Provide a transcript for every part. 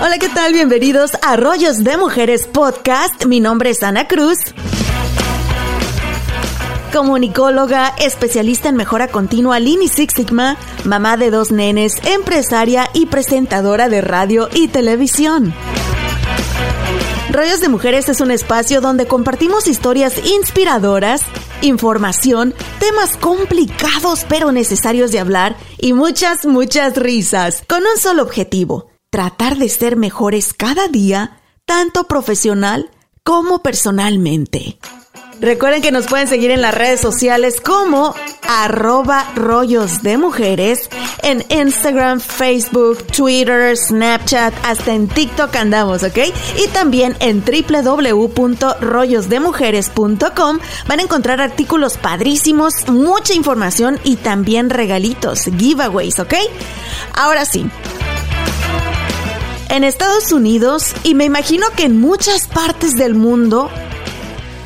Hola, ¿qué tal? Bienvenidos a Rollos de Mujeres Podcast. Mi nombre es Ana Cruz. Comunicóloga, especialista en mejora continua Lean Six Sigma, mamá de dos nenes, empresaria y presentadora de radio y televisión. Rollos de Mujeres es un espacio donde compartimos historias inspiradoras, información, temas complicados pero necesarios de hablar y muchas, muchas risas, con un solo objetivo, tratar de ser mejores cada día, tanto profesional como personalmente. Recuerden que nos pueden seguir en las redes sociales como arroba rollos de mujeres en Instagram, Facebook, Twitter, Snapchat, hasta en TikTok andamos, ¿ok? Y también en www.rollosdemujeres.com van a encontrar artículos padrísimos, mucha información y también regalitos, giveaways, ¿ok? Ahora sí. En Estados Unidos, y me imagino que en muchas partes del mundo,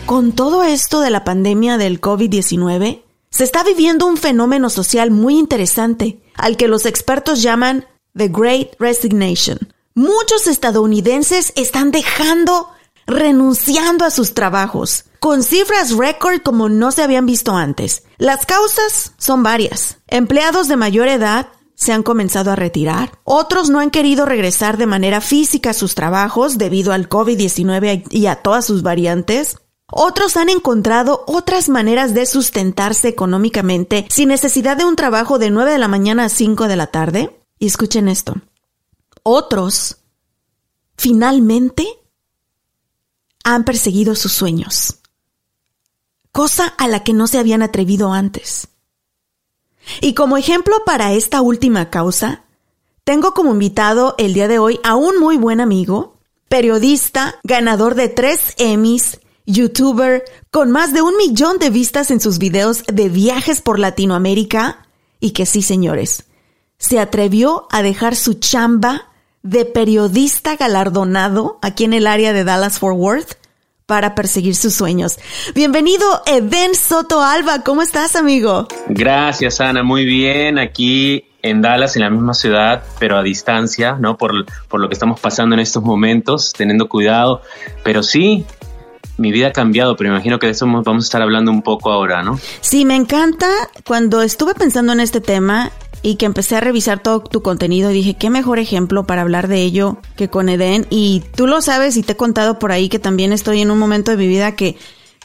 con todo esto de la pandemia del COVID-19, se está viviendo un fenómeno social muy interesante, al que los expertos llaman The Great Resignation. Muchos estadounidenses están dejando, renunciando a sus trabajos, con cifras récord como no se habían visto antes. Las causas son varias. Empleados de mayor edad se han comenzado a retirar. Otros no han querido regresar de manera física a sus trabajos debido al COVID-19 y a todas sus variantes. Otros han encontrado otras maneras de sustentarse económicamente sin necesidad de un trabajo de 9 de la mañana a 5 de la tarde. Y escuchen esto. Otros, finalmente, han perseguido sus sueños. Cosa a la que no se habían atrevido antes. Y como ejemplo para esta última causa, tengo como invitado el día de hoy a un muy buen amigo, periodista, ganador de tres Emmys, youtuber con más de un millón de vistas en sus videos de viajes por Latinoamérica y que sí, señores, se atrevió a dejar su chamba de periodista galardonado aquí en el área de Dallas Fort Worth para perseguir sus sueños. Bienvenido, Eden Soto Alba. ¿Cómo estás, amigo? Gracias, Ana. Muy bien. Aquí en Dallas, en la misma ciudad, pero a distancia, ¿no? Por, por lo que estamos pasando en estos momentos, teniendo cuidado. Pero sí, mi vida ha cambiado, pero imagino que de eso vamos a estar hablando un poco ahora, ¿no? Sí, me encanta. Cuando estuve pensando en este tema y que empecé a revisar todo tu contenido, dije, qué mejor ejemplo para hablar de ello que con Eden. Y tú lo sabes y te he contado por ahí que también estoy en un momento de mi vida que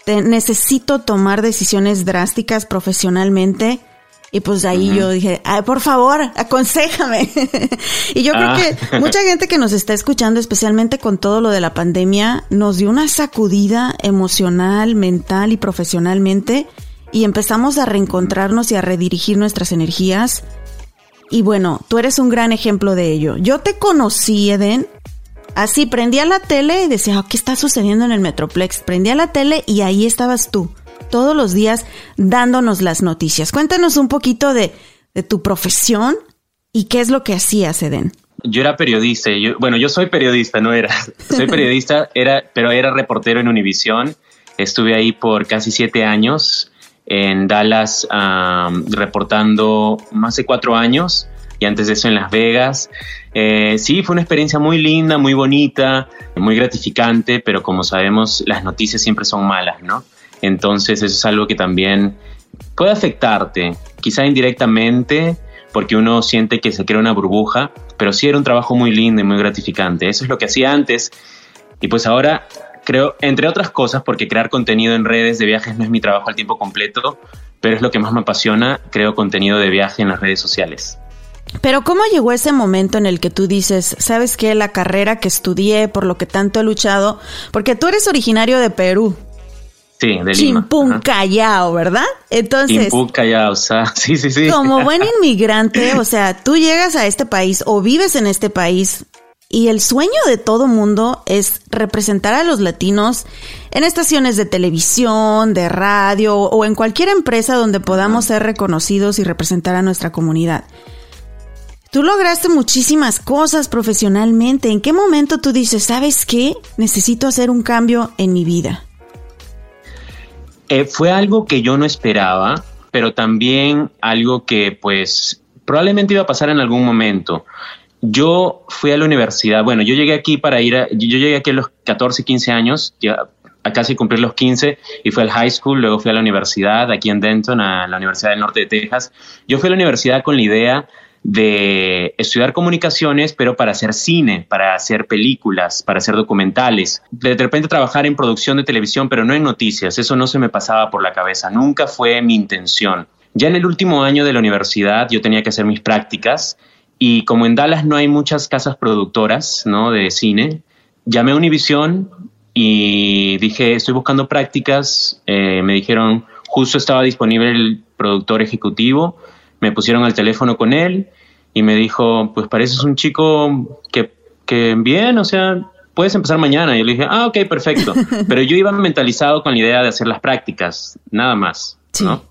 necesito tomar decisiones drásticas profesionalmente y pues ahí yo dije, Ay, por favor, aconsejame. y yo creo ah. que mucha gente que nos está escuchando, especialmente con todo lo de la pandemia, nos dio una sacudida emocional, mental y profesionalmente y empezamos a reencontrarnos y a redirigir nuestras energías. Y bueno, tú eres un gran ejemplo de ello. Yo te conocí, Eden. Así, prendía la tele y decía, oh, ¿qué está sucediendo en el Metroplex? Prendía la tele y ahí estabas tú todos los días dándonos las noticias. Cuéntanos un poquito de, tu profesión y qué es lo que hacías, Eden. Yo era periodista, yo, bueno, yo soy periodista, no era, soy periodista, era, pero era reportero en Univisión. Estuve ahí por casi siete años en Dallas reportando más de cuatro años y antes de eso en Las Vegas. Eh, sí, fue una experiencia muy linda, muy bonita, muy gratificante, pero como sabemos las noticias siempre son malas, ¿no? Entonces eso es algo que también puede afectarte, quizá indirectamente, porque uno siente que se crea una burbuja, pero sí era un trabajo muy lindo y muy gratificante. Eso es lo que hacía antes. Y pues ahora creo, entre otras cosas, porque crear contenido en redes de viajes no es mi trabajo al tiempo completo, pero es lo que más me apasiona, creo contenido de viaje en las redes sociales. Pero ¿cómo llegó ese momento en el que tú dices, sabes qué, la carrera que estudié, por lo que tanto he luchado, porque tú eres originario de Perú, Sí, de Lima. Chimpún. Callao, ¿verdad? Entonces, Chimpún, Callao, o sea, sí, sí, sí. como buen inmigrante, o sea, tú llegas a este país o vives en este país y el sueño de todo mundo es representar a los latinos en estaciones de televisión, de radio o en cualquier empresa donde podamos ser reconocidos y representar a nuestra comunidad. Tú lograste muchísimas cosas profesionalmente. ¿En qué momento tú dices, sabes qué? Necesito hacer un cambio en mi vida. Eh, fue algo que yo no esperaba, pero también algo que pues probablemente iba a pasar en algún momento. Yo fui a la universidad, bueno, yo llegué aquí para ir a, yo llegué aquí a los 14, 15 años, ya a casi cumplir los 15 y fui al high school, luego fui a la universidad aquí en Denton, a la Universidad del Norte de Texas. Yo fui a la universidad con la idea de estudiar comunicaciones, pero para hacer cine, para hacer películas, para hacer documentales. De repente trabajar en producción de televisión, pero no en noticias. Eso no se me pasaba por la cabeza. Nunca fue mi intención. Ya en el último año de la universidad yo tenía que hacer mis prácticas y como en Dallas no hay muchas casas productoras ¿no? de cine, llamé a Univision y dije, estoy buscando prácticas. Eh, me dijeron, justo estaba disponible el productor ejecutivo me pusieron al teléfono con él y me dijo, pues pareces un chico que, que bien, o sea, puedes empezar mañana. Y yo le dije, ah, ok, perfecto. Pero yo iba mentalizado con la idea de hacer las prácticas, nada más. Sí. ¿no?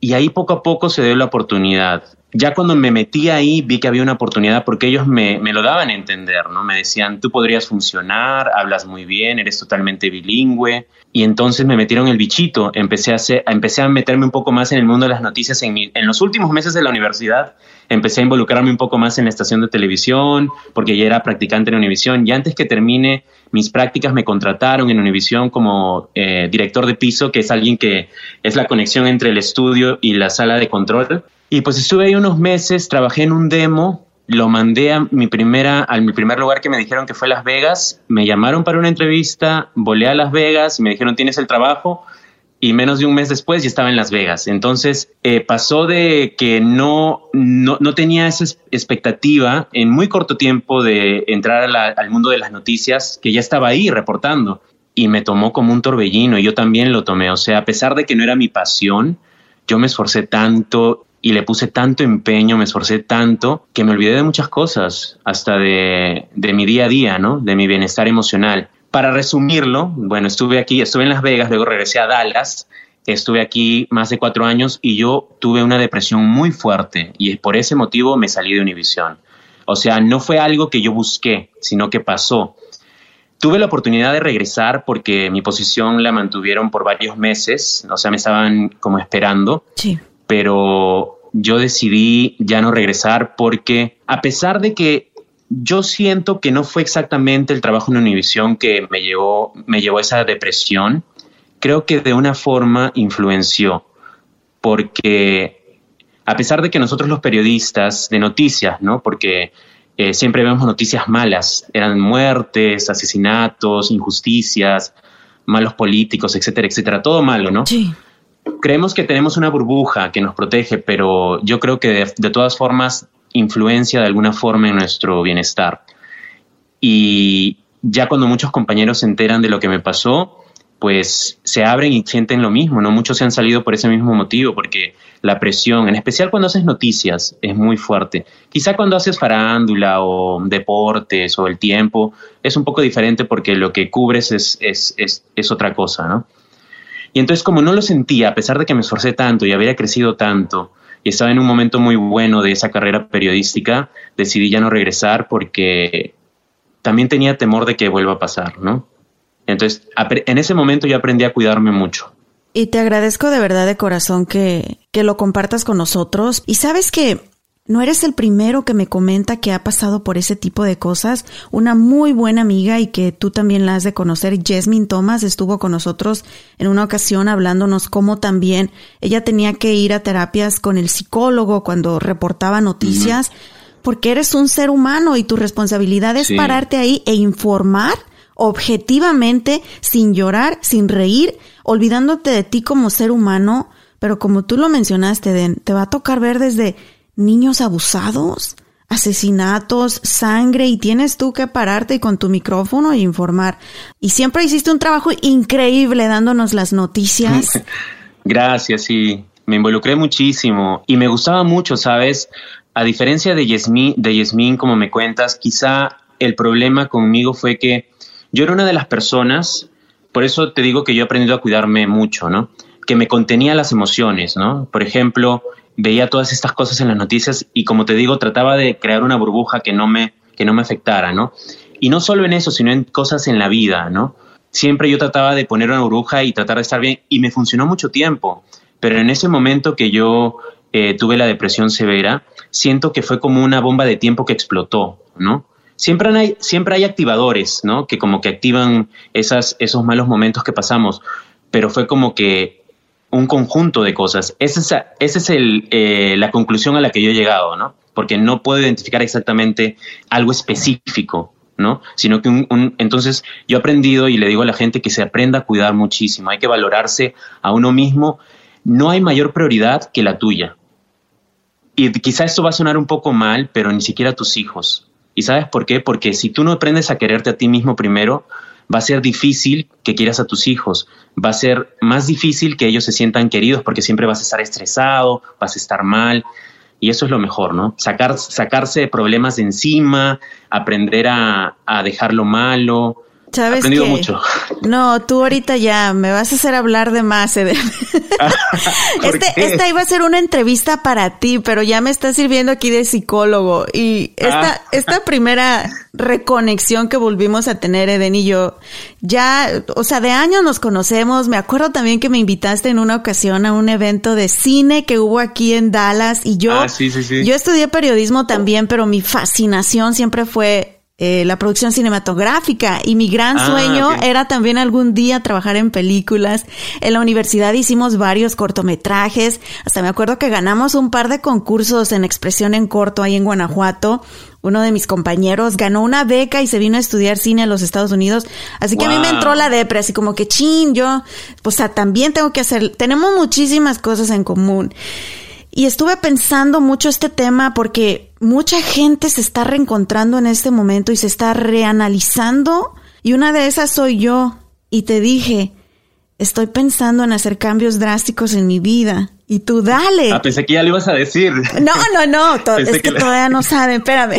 Y ahí poco a poco se dio la oportunidad. Ya cuando me metí ahí vi que había una oportunidad porque ellos me, me lo daban a entender, ¿no? Me decían, tú podrías funcionar, hablas muy bien, eres totalmente bilingüe. Y entonces me metieron el bichito, empecé a, empecé a meterme un poco más en el mundo de las noticias. En los últimos meses de la universidad empecé a involucrarme un poco más en la estación de televisión, porque ya era practicante en Univisión. Y antes que termine mis prácticas me contrataron en Univisión como eh, director de piso, que es alguien que es la conexión entre el estudio y la sala de control. Y pues estuve ahí unos meses, trabajé en un demo, lo mandé a mi primera, al mi primer lugar que me dijeron que fue Las Vegas, me llamaron para una entrevista, volé a Las Vegas me dijeron tienes el trabajo y menos de un mes después ya estaba en Las Vegas. Entonces eh, pasó de que no, no, no, tenía esa expectativa en muy corto tiempo de entrar al mundo de las noticias, que ya estaba ahí reportando y me tomó como un torbellino y yo también lo tomé. O sea, a pesar de que no era mi pasión, yo me esforcé tanto y le puse tanto empeño, me esforcé tanto, que me olvidé de muchas cosas, hasta de, de mi día a día, ¿no? De mi bienestar emocional. Para resumirlo, bueno, estuve aquí, estuve en Las Vegas, luego regresé a Dallas, estuve aquí más de cuatro años y yo tuve una depresión muy fuerte y por ese motivo me salí de Univision. O sea, no fue algo que yo busqué, sino que pasó. Tuve la oportunidad de regresar porque mi posición la mantuvieron por varios meses, o sea, me estaban como esperando. Sí. Pero yo decidí ya no regresar porque a pesar de que yo siento que no fue exactamente el trabajo en Univision que me llevó, me llevó a esa depresión, creo que de una forma influenció, porque a pesar de que nosotros los periodistas de noticias, ¿no? Porque eh, siempre vemos noticias malas, eran muertes, asesinatos, injusticias, malos políticos, etcétera, etcétera, todo malo, ¿no? Sí. Creemos que tenemos una burbuja que nos protege, pero yo creo que de, todas formas influencia de alguna forma en nuestro bienestar. Y ya cuando muchos compañeros se enteran de lo que me pasó, pues se abren y sienten lo mismo, ¿no? Muchos se han salido por ese mismo motivo, porque la presión, en especial cuando haces noticias, es muy fuerte. Quizá cuando haces farándula o deportes o el tiempo, es un poco diferente porque lo que cubres es, es, es, es otra cosa, ¿no? Y entonces como no lo sentía, a pesar de que me esforcé tanto y había crecido tanto, y estaba en un momento muy bueno de esa carrera periodística, decidí ya no regresar porque también tenía temor de que vuelva a pasar, ¿no? Entonces, en ese momento yo aprendí a cuidarme mucho. Y te agradezco de verdad de corazón que, que lo compartas con nosotros. Y sabes que no eres el primero que me comenta que ha pasado por ese tipo de cosas. Una muy buena amiga y que tú también la has de conocer, Jasmine Thomas, estuvo con nosotros en una ocasión hablándonos cómo también ella tenía que ir a terapias con el psicólogo cuando reportaba noticias, porque eres un ser humano y tu responsabilidad es sí. pararte ahí e informar objetivamente, sin llorar, sin reír, olvidándote de ti como ser humano, pero como tú lo mencionaste, Den, te va a tocar ver desde niños abusados asesinatos, sangre y tienes tú que pararte con tu micrófono e informar. Y siempre hiciste un trabajo increíble dándonos las noticias. Gracias, sí. Me involucré muchísimo y me gustaba mucho, ¿sabes? A diferencia de Yasmín, de como me cuentas, quizá el problema conmigo fue que yo era una de las personas, por eso te digo que yo he aprendido a cuidarme mucho, ¿no? Que me contenía las emociones, ¿no? Por ejemplo, veía todas estas cosas en las noticias y como te digo, trataba de crear una burbuja que no me, que no me afectara, ¿no? Y no solo en eso, sino en cosas en la vida, ¿no? Siempre yo trataba de poner una burbuja y tratar de estar bien y me funcionó mucho tiempo, pero en ese momento que yo eh, tuve la depresión severa, siento que fue como una bomba de tiempo que explotó, ¿no? Siempre hay, siempre hay activadores, ¿no? Que como que activan esas, esos malos momentos que pasamos, pero fue como que un conjunto de cosas. Esa es, es el, eh, la conclusión a la que yo he llegado, ¿no? Porque no puedo identificar exactamente algo específico, ¿no? Sino que un, entonces yo he aprendido y le digo a la gente que se aprenda a cuidar muchísimo, hay que valorarse a uno mismo. No hay mayor prioridad que la tuya. Y quizá esto va a sonar un poco mal, pero ni siquiera tus hijos. ¿Y sabes por qué? Porque si tú no aprendes a quererte a ti mismo primero, va a ser difícil que quieras a tus hijos, va a ser más difícil que ellos se sientan queridos porque siempre vas a estar estresado, vas a estar mal. Y eso es lo mejor, ¿no? Sacar, sacarse problemas de encima, aprender a, a dejar lo malo, ¿Sabes aprendido mucho. No, tú ahorita ya me vas a hacer hablar de más, Eden. este, esta iba a ser una entrevista para ti, pero ya me está sirviendo aquí de psicólogo. Y esta, ah. esta primera reconexión que volvimos a tener, Eden y yo, ya, o sea, de años nos conocemos. Me acuerdo también que me invitaste en una ocasión a un evento de cine que hubo aquí en Dallas y yo, ah, yo estudié periodismo también, pero mi fascinación siempre fue eh, la producción cinematográfica y mi gran ah, sueño era también algún día trabajar en películas. En la universidad hicimos varios cortometrajes, hasta me acuerdo que ganamos un par de concursos en expresión en corto ahí en Guanajuato. Uno de mis compañeros ganó una beca y se vino a estudiar cine en los Estados Unidos. Así que a mí me entró la depre, así como que chin, yo, pues también tengo que hacer, tenemos muchísimas cosas en común. Y estuve pensando mucho este tema porque mucha gente se está reencontrando en este momento y se está reanalizando. Y una de esas soy yo. Y te dije, estoy pensando en hacer cambios drásticos en mi vida. Y tú dale. Ah, pensé que ya lo ibas a decir. No, no, no. es que, todavía no saben. Espérame.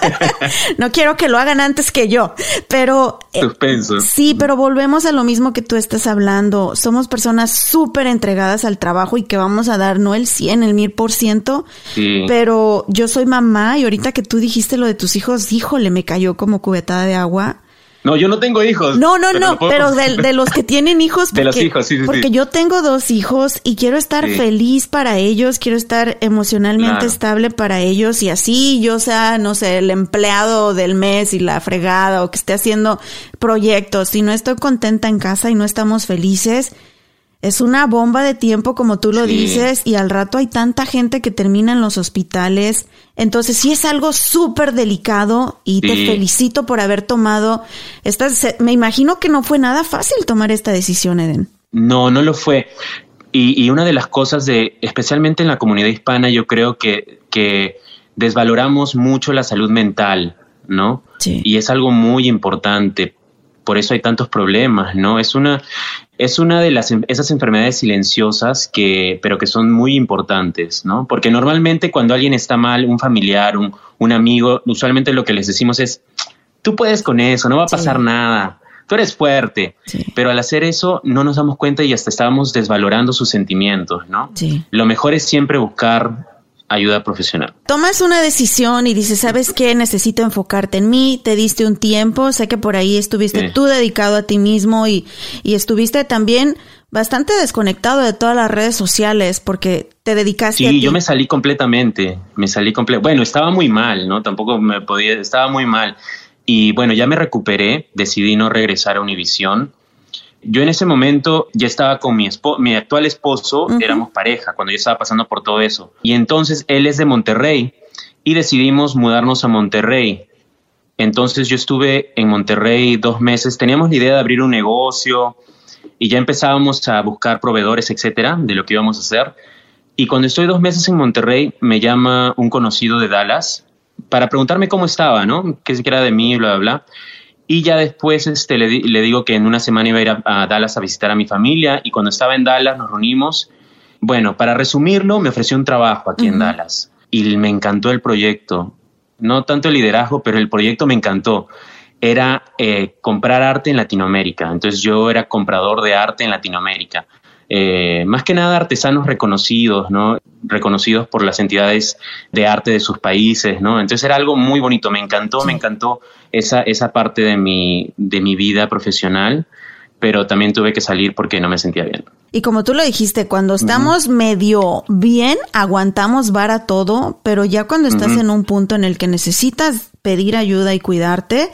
no quiero que lo hagan antes que yo. Pero. Eh, Suspenso. sí, pero volvemos a lo mismo que tú estás hablando. Somos personas súper entregadas al trabajo y que vamos a dar no el 100, el 1000 por ciento. Pero yo soy mamá y ahorita que tú dijiste lo de tus hijos, híjole, me cayó como cubetada de agua. No, yo no tengo hijos. No, no, no, pero de, los que tienen hijos. de los hijos, sí, sí. Porque yo tengo dos hijos y quiero estar feliz para ellos, quiero estar emocionalmente estable para ellos y así yo sea, no sé, el empleado del mes y la fregada o que esté haciendo proyectos. Si no estoy contenta en casa y no estamos felices, es una bomba de tiempo, como tú lo dices, y al rato hay tanta gente que termina en los hospitales. Entonces, sí es algo súper delicado y te felicito por haber tomado esta. Me imagino que no fue nada fácil tomar esta decisión, Eden. No, no lo fue. Y, y una de las cosas de, especialmente en la comunidad hispana, yo creo que, que desvaloramos mucho la salud mental, ¿no? Sí. Y es algo muy importante por eso hay tantos problemas, ¿no? Es una, es una de las, esas enfermedades silenciosas que, pero que son muy importantes, ¿no? Porque normalmente cuando alguien está mal, un familiar, un, un amigo, usualmente lo que les decimos es, tú puedes con eso, no va a pasar nada, tú eres fuerte. Pero al hacer eso no nos damos cuenta y hasta estábamos desvalorando sus sentimientos, ¿no? Sí. Lo mejor es siempre buscar ayuda profesional. Tomas una decisión y dices, ¿sabes qué? Necesito enfocarte en mí, te diste un tiempo, sé que por ahí estuviste tú dedicado a ti mismo y, y estuviste también bastante desconectado de todas las redes sociales porque te dedicaste sí, a Sí, yo me salí completamente, me salí completamente, bueno, estaba muy mal, ¿no? Tampoco me podía, estaba muy mal. Y bueno, ya me recuperé, decidí no regresar a Univisión yo en ese momento ya estaba con mi, mi actual esposo, éramos pareja cuando yo estaba pasando por todo eso. Y entonces él es de Monterrey y decidimos mudarnos a Monterrey. Entonces yo estuve en Monterrey dos meses, teníamos la idea de abrir un negocio y ya empezábamos a buscar proveedores, etcétera, de lo que íbamos a hacer. Y cuando estoy dos meses en Monterrey, me llama un conocido de Dallas para preguntarme cómo estaba, ¿no? Qué era de mí, bla, bla, bla. Y ya después este, le, le, digo que en una semana iba a ir a, Dallas a visitar a mi familia y cuando estaba en Dallas nos reunimos. Bueno, para resumirlo, me ofreció un trabajo aquí en Dallas y me encantó el proyecto. No tanto el liderazgo, pero el proyecto me encantó. Era eh, comprar arte en Latinoamérica. Entonces yo era comprador de arte en Latinoamérica. Eh, más que nada artesanos reconocidos, ¿no? Reconocidos por las entidades de arte de sus países, ¿no? Entonces era algo muy bonito, me encantó, me encantó esa, esa parte de mi, de mi vida profesional, pero también tuve que salir porque no me sentía bien. Y como tú lo dijiste, cuando estamos medio bien, aguantamos vara todo, pero ya cuando estás en un punto en el que necesitas pedir ayuda y cuidarte,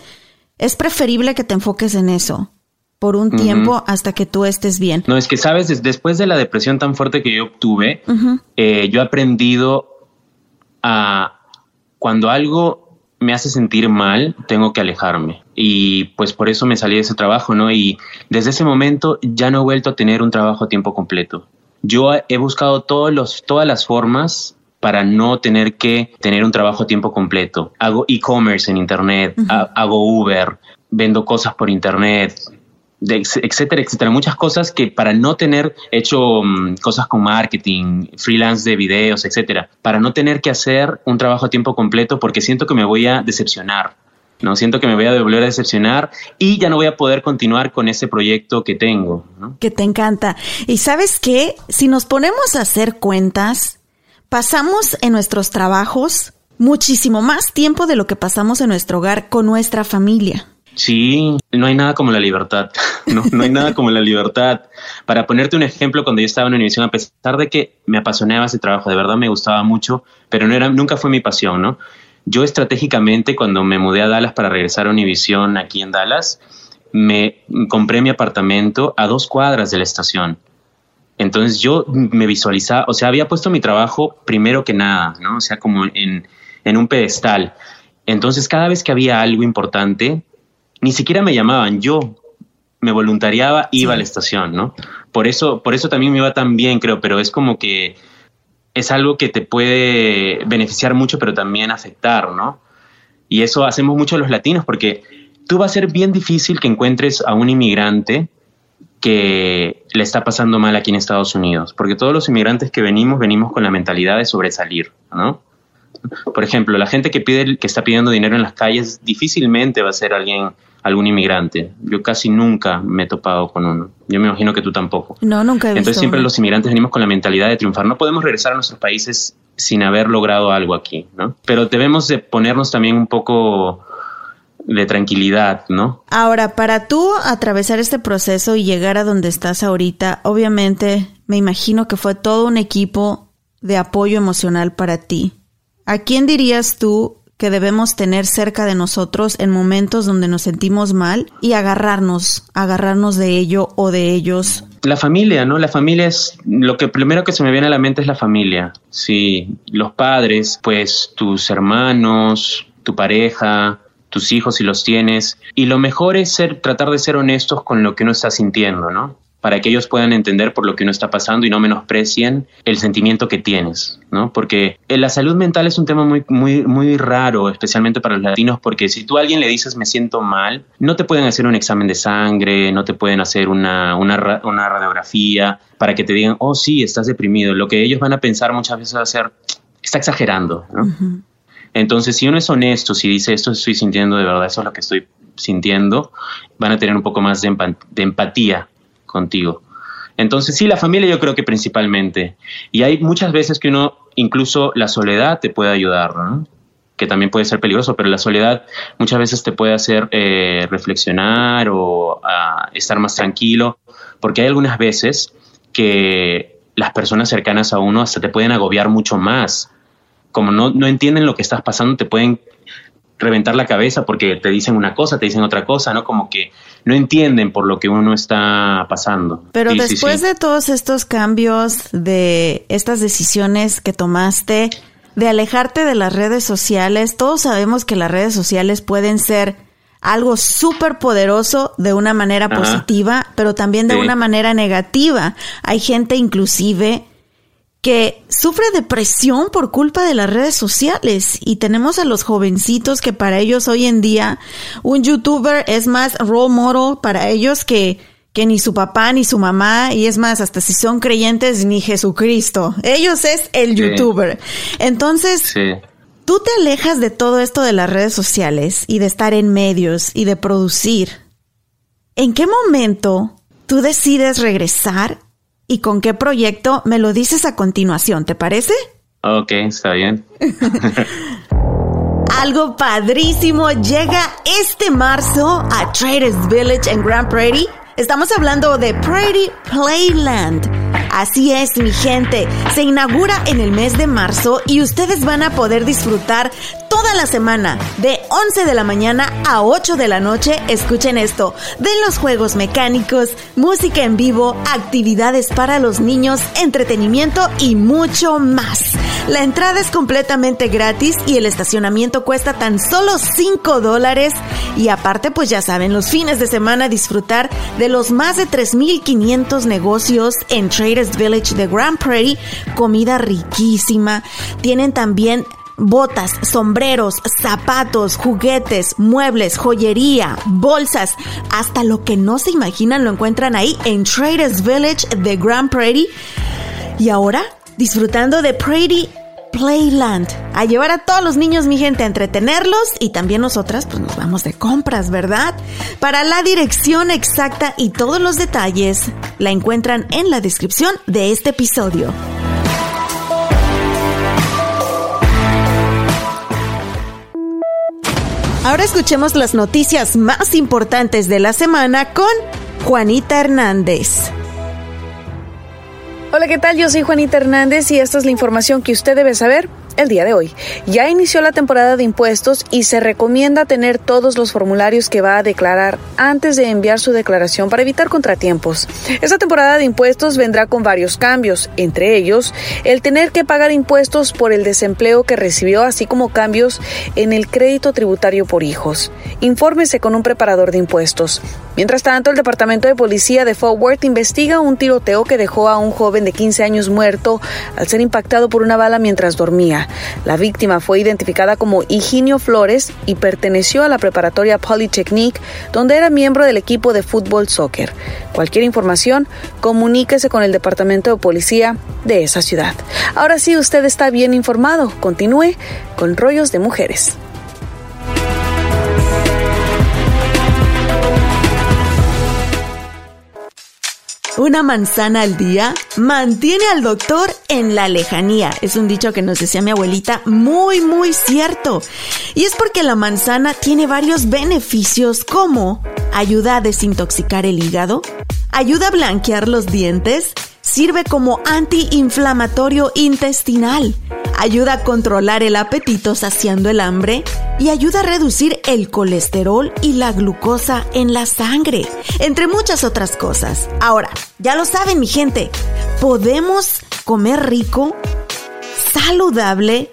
es preferible que te enfoques en eso por un tiempo hasta que tú estés bien. No, es que sabes, después de la depresión tan fuerte que yo obtuve, eh, yo he aprendido a cuando algo me hace sentir mal, tengo que alejarme. Y pues por eso me salí de ese trabajo, ¿no? Y desde ese momento ya no he vuelto a tener un trabajo a tiempo completo. Yo he buscado todos los, todas las formas para no tener que tener un trabajo a tiempo completo. Hago e-commerce en Internet, hago Uber, vendo cosas por Internet, etcétera, etcétera. Muchas cosas que para no tener hecho mm, cosas con marketing, freelance de videos, etcétera, para no tener que hacer un trabajo a tiempo completo porque siento que me voy a decepcionar. ¿no? Siento que me voy a volver a decepcionar y ya no voy a poder continuar con ese proyecto que tengo. Que te encanta. Y sabes qué, si nos ponemos a hacer cuentas, pasamos en nuestros trabajos muchísimo más tiempo de lo que pasamos en nuestro hogar con nuestra familia. Sí, no hay nada como la libertad. No, hay nada como la libertad. Para ponerte un ejemplo, cuando yo estaba en la universidad, a pesar de que me apasionaba ese trabajo, de verdad me gustaba mucho, pero no era, nunca fue mi pasión, ¿no? Yo estratégicamente, cuando me mudé a Dallas para regresar a Univision aquí en Dallas, me compré mi apartamento a dos cuadras de la estación. Entonces yo me visualizaba, o sea, había puesto mi trabajo primero que nada, ¿no? O sea, como en un pedestal. Entonces, cada vez que había algo importante, ni siquiera me llamaban, yo me voluntariaba, iba a la estación, ¿no? Por eso, por eso también me iba tan bien, creo, pero es como que es algo que te puede beneficiar mucho, pero también afectar, ¿no? Y eso hacemos mucho los latinos, porque tú va a ser bien difícil que encuentres a un inmigrante que le está pasando mal aquí en Estados Unidos, porque todos los inmigrantes que venimos, venimos con la mentalidad de sobresalir, ¿no? Por ejemplo, la gente que pide, que está pidiendo dinero en las calles, difícilmente va a ser alguien algún inmigrante. Yo casi nunca me he topado con uno. Yo me imagino que tú tampoco. No, nunca he visto Entonces siempre los inmigrantes venimos con la mentalidad de triunfar. No podemos regresar a nuestros países sin haber logrado algo aquí, ¿no? Pero debemos de ponernos también un poco de tranquilidad, ¿no? Ahora, para tú atravesar este proceso y llegar a donde estás ahorita, obviamente me imagino que fue todo un equipo de apoyo emocional para ti. ¿A quién dirías tú que debemos tener cerca de nosotros en momentos donde nos sentimos mal y agarrarnos, agarrarnos de ello o de ellos. La familia, ¿no? La familia es lo que primero que se me viene a la mente es la familia. Sí, los padres, pues tus hermanos, tu pareja, tus hijos si los tienes. Y lo mejor es ser, tratar de ser honestos con lo que uno está sintiendo, ¿no? Para que ellos puedan entender por lo que uno está pasando y no menosprecien el sentimiento que tienes, ¿no? Porque eh, la salud mental es un tema muy, muy, muy raro, especialmente para los latinos, porque si tú a alguien le dices me siento mal, no te pueden hacer un examen de sangre, no te pueden hacer una, una, radiografía para que te digan, oh sí, estás deprimido. Lo que ellos van a pensar muchas veces va a ser, está exagerando, ¿no? Entonces, si uno es honesto, si dice esto estoy sintiendo de verdad, eso es lo que estoy sintiendo, van a tener un poco más de, de empatía contigo. Entonces, sí, la familia yo creo que principalmente. Y hay muchas veces que uno, incluso la soledad te puede ayudar, ¿no? que también puede ser peligroso, pero la soledad muchas veces te puede hacer eh, reflexionar o ah, estar más tranquilo, porque hay algunas veces que las personas cercanas a uno hasta te pueden agobiar mucho más. Como no, no entienden lo que estás pasando, te pueden reventar la cabeza porque te dicen una cosa, te dicen otra cosa, ¿no? Como que no entienden por lo que uno está pasando. Pero después de todos estos cambios, de estas decisiones que tomaste, de alejarte de las redes sociales, todos sabemos que las redes sociales pueden ser algo súper poderoso de una manera positiva, pero también de una manera negativa. Hay gente inclusive que sufre depresión por culpa de las redes sociales y tenemos a los jovencitos que para ellos hoy en día un youtuber es más role model para ellos que que ni su papá ni su mamá y es más hasta si son creyentes ni Jesucristo. Ellos es el youtuber. Entonces, tú te alejas de todo esto de las redes sociales y de estar en medios y de producir. ¿En qué momento tú decides regresar y con qué proyecto me lo dices a continuación, ¿te parece? Ok, está bien. Algo padrísimo llega este marzo a Traders Village en Grand Prairie. Estamos hablando de Prairie Playland. Así es, mi gente. Se inaugura en el mes de marzo y ustedes van a poder disfrutar toda la semana, de 11 de la mañana a 8 de la noche, escuchen esto, de los juegos mecánicos, música en vivo, actividades para los niños, entretenimiento y mucho más. La entrada es completamente gratis y el estacionamiento cuesta tan solo 5 dólares. Y aparte, pues ya saben, los fines de semana disfrutar de los más de 3.500 negocios en Traders Village de Grand Prairie, comida riquísima. Tienen también botas, sombreros, zapatos, juguetes, muebles, joyería, bolsas, hasta lo que no se imaginan lo encuentran ahí en Traders Village de Grand Prairie. Y ahora, disfrutando de Prairie Playland, a llevar a todos los niños, mi gente, a entretenerlos y también nosotras, pues nos vamos de compras, ¿verdad? Para la dirección exacta y todos los detalles, la encuentran en la descripción de este episodio. Ahora escuchemos las noticias más importantes de la semana con Juanita Hernández. Hola, ¿qué tal? Yo soy Juanita Hernández y esta es la información que usted debe saber el día de hoy. Ya inició la temporada de impuestos y se recomienda tener todos los formularios que va a declarar antes de enviar su declaración para evitar contratiempos. Esta temporada de impuestos vendrá con varios cambios, entre ellos el tener que pagar impuestos por el desempleo que recibió, así como cambios en el crédito tributario por hijos. Infórmese con un preparador de impuestos. Mientras tanto, el Departamento de Policía de Fort Worth investiga un tiroteo que dejó a un joven de 15 años muerto al ser impactado por una bala mientras dormía. La víctima fue identificada como Higinio Flores y perteneció a la preparatoria Polytechnique, donde era miembro del equipo de fútbol soccer. Cualquier información, comuníquese con el departamento de policía de esa ciudad. Ahora sí, usted está bien informado. Continúe con Rollos de Mujeres. Una manzana al día mantiene al doctor en la lejanía. Es un dicho que nos decía mi abuelita, muy, muy cierto. Y es porque la manzana tiene varios beneficios como ayuda a desintoxicar el hígado, ayuda a blanquear los dientes, sirve como antiinflamatorio intestinal, ayuda a controlar el apetito saciando el hambre y ayuda a reducir el colesterol y la glucosa en la sangre, entre muchas otras cosas. Ahora, ya lo saben mi gente, podemos comer rico, saludable,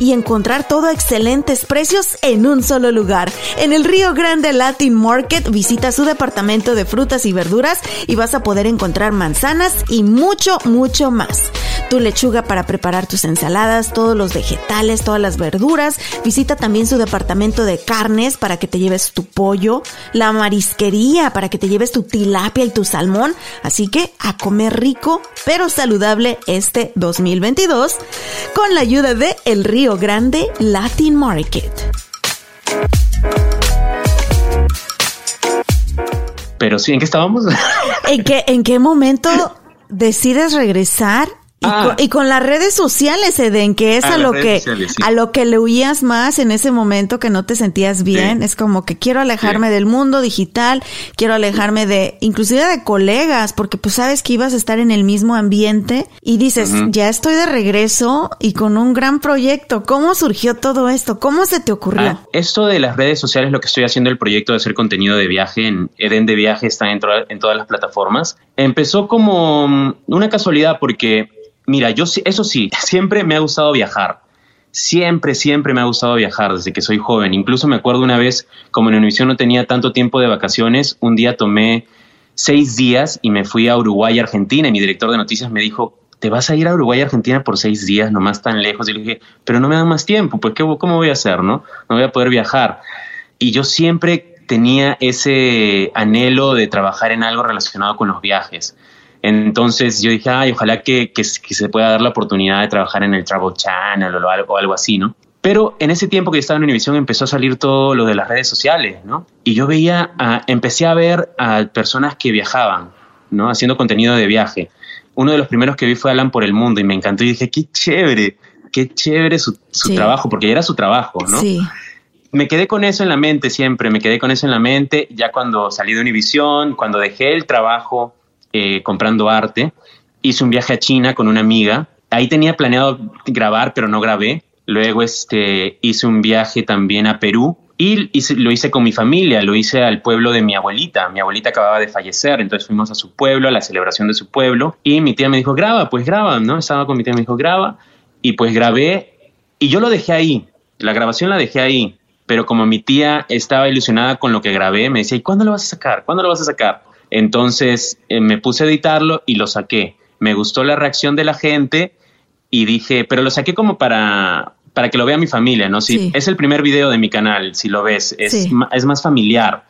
y encontrar todo a excelentes precios en un solo lugar. En el Río Grande Latin Market visita su departamento de frutas y verduras y vas a poder encontrar manzanas y mucho, mucho más. Tu lechuga para preparar tus ensaladas, todos los vegetales, todas las verduras. Visita también su departamento de carnes para que te lleves tu pollo, la marisquería para que te lleves tu tilapia y tu salmón. Así que a comer rico pero saludable este 2022 con la ayuda de El Río Grande Latin Market. Pero sí, ¿en qué estábamos? ¿En qué, en qué momento decides regresar Ah. Y, con, las redes sociales, Eden, que es a, lo que a lo que le huías más en ese momento que no te sentías bien, es como que quiero alejarme del mundo digital, quiero alejarme de inclusive de colegas, porque pues sabes que ibas a estar en el mismo ambiente y dices, ya estoy de regreso y con un gran proyecto. ¿Cómo surgió todo esto? ¿Cómo se te ocurrió? Ah, esto de las redes sociales, lo que estoy haciendo el proyecto de hacer contenido de viaje en Eden de viaje está en, en todas las plataformas. Empezó como mm, una casualidad porque Mira, yo eso sí, siempre me ha gustado viajar. Siempre, siempre me ha gustado viajar desde que soy joven. Incluso me acuerdo una vez, como en Univision no tenía tanto tiempo de vacaciones, un día tomé seis días y me fui a Uruguay, Argentina, y mi director de noticias me dijo, te vas a ir a Uruguay y Argentina por seis días, nomás tan lejos. Y le dije, pero no me dan más tiempo, pues ¿qué, ¿cómo voy a hacer, no? No voy a poder viajar. Y yo siempre tenía ese anhelo de trabajar en algo relacionado con los viajes. Entonces yo dije, ay, ojalá que, que, se pueda dar la oportunidad de trabajar en el Travel Channel o algo, algo así, ¿no? Pero en ese tiempo que estaba en Univision empezó a salir todo lo de las redes sociales, ¿no? Y yo veía, empecé a ver a personas que viajaban, ¿no? Haciendo contenido de viaje. Uno de los primeros que vi fue Alan por el mundo y me encantó y dije, qué chévere, qué chévere su, su trabajo, porque era su trabajo, ¿no? Sí. Me quedé con eso en la mente siempre, me quedé con eso en la mente ya cuando salí de Univision, cuando dejé el trabajo eh, comprando arte, hice un viaje a China con una amiga. Ahí tenía planeado grabar, pero no grabé Luego este, hice un viaje también a Perú y lo hice con mi familia, lo hice al pueblo de mi abuelita. Mi abuelita acababa de fallecer, entonces fuimos a su pueblo, a la celebración de su pueblo y mi tía me dijo, graba, pues graba, ¿no? Estaba con mi tía, me dijo, graba y pues grabé y yo lo dejé ahí, la grabación la dejé ahí, pero como mi tía estaba ilusionada con lo que grabé, me decía, ¿y cuándo lo vas a sacar? ¿Cuándo lo vas a sacar? Entonces eh, me puse a editarlo y lo saqué. Me gustó la reacción de la gente y dije, pero lo saqué como para, para que lo vea mi familia, ¿no? Si es el primer video de mi canal, si lo ves, es, es más familiar.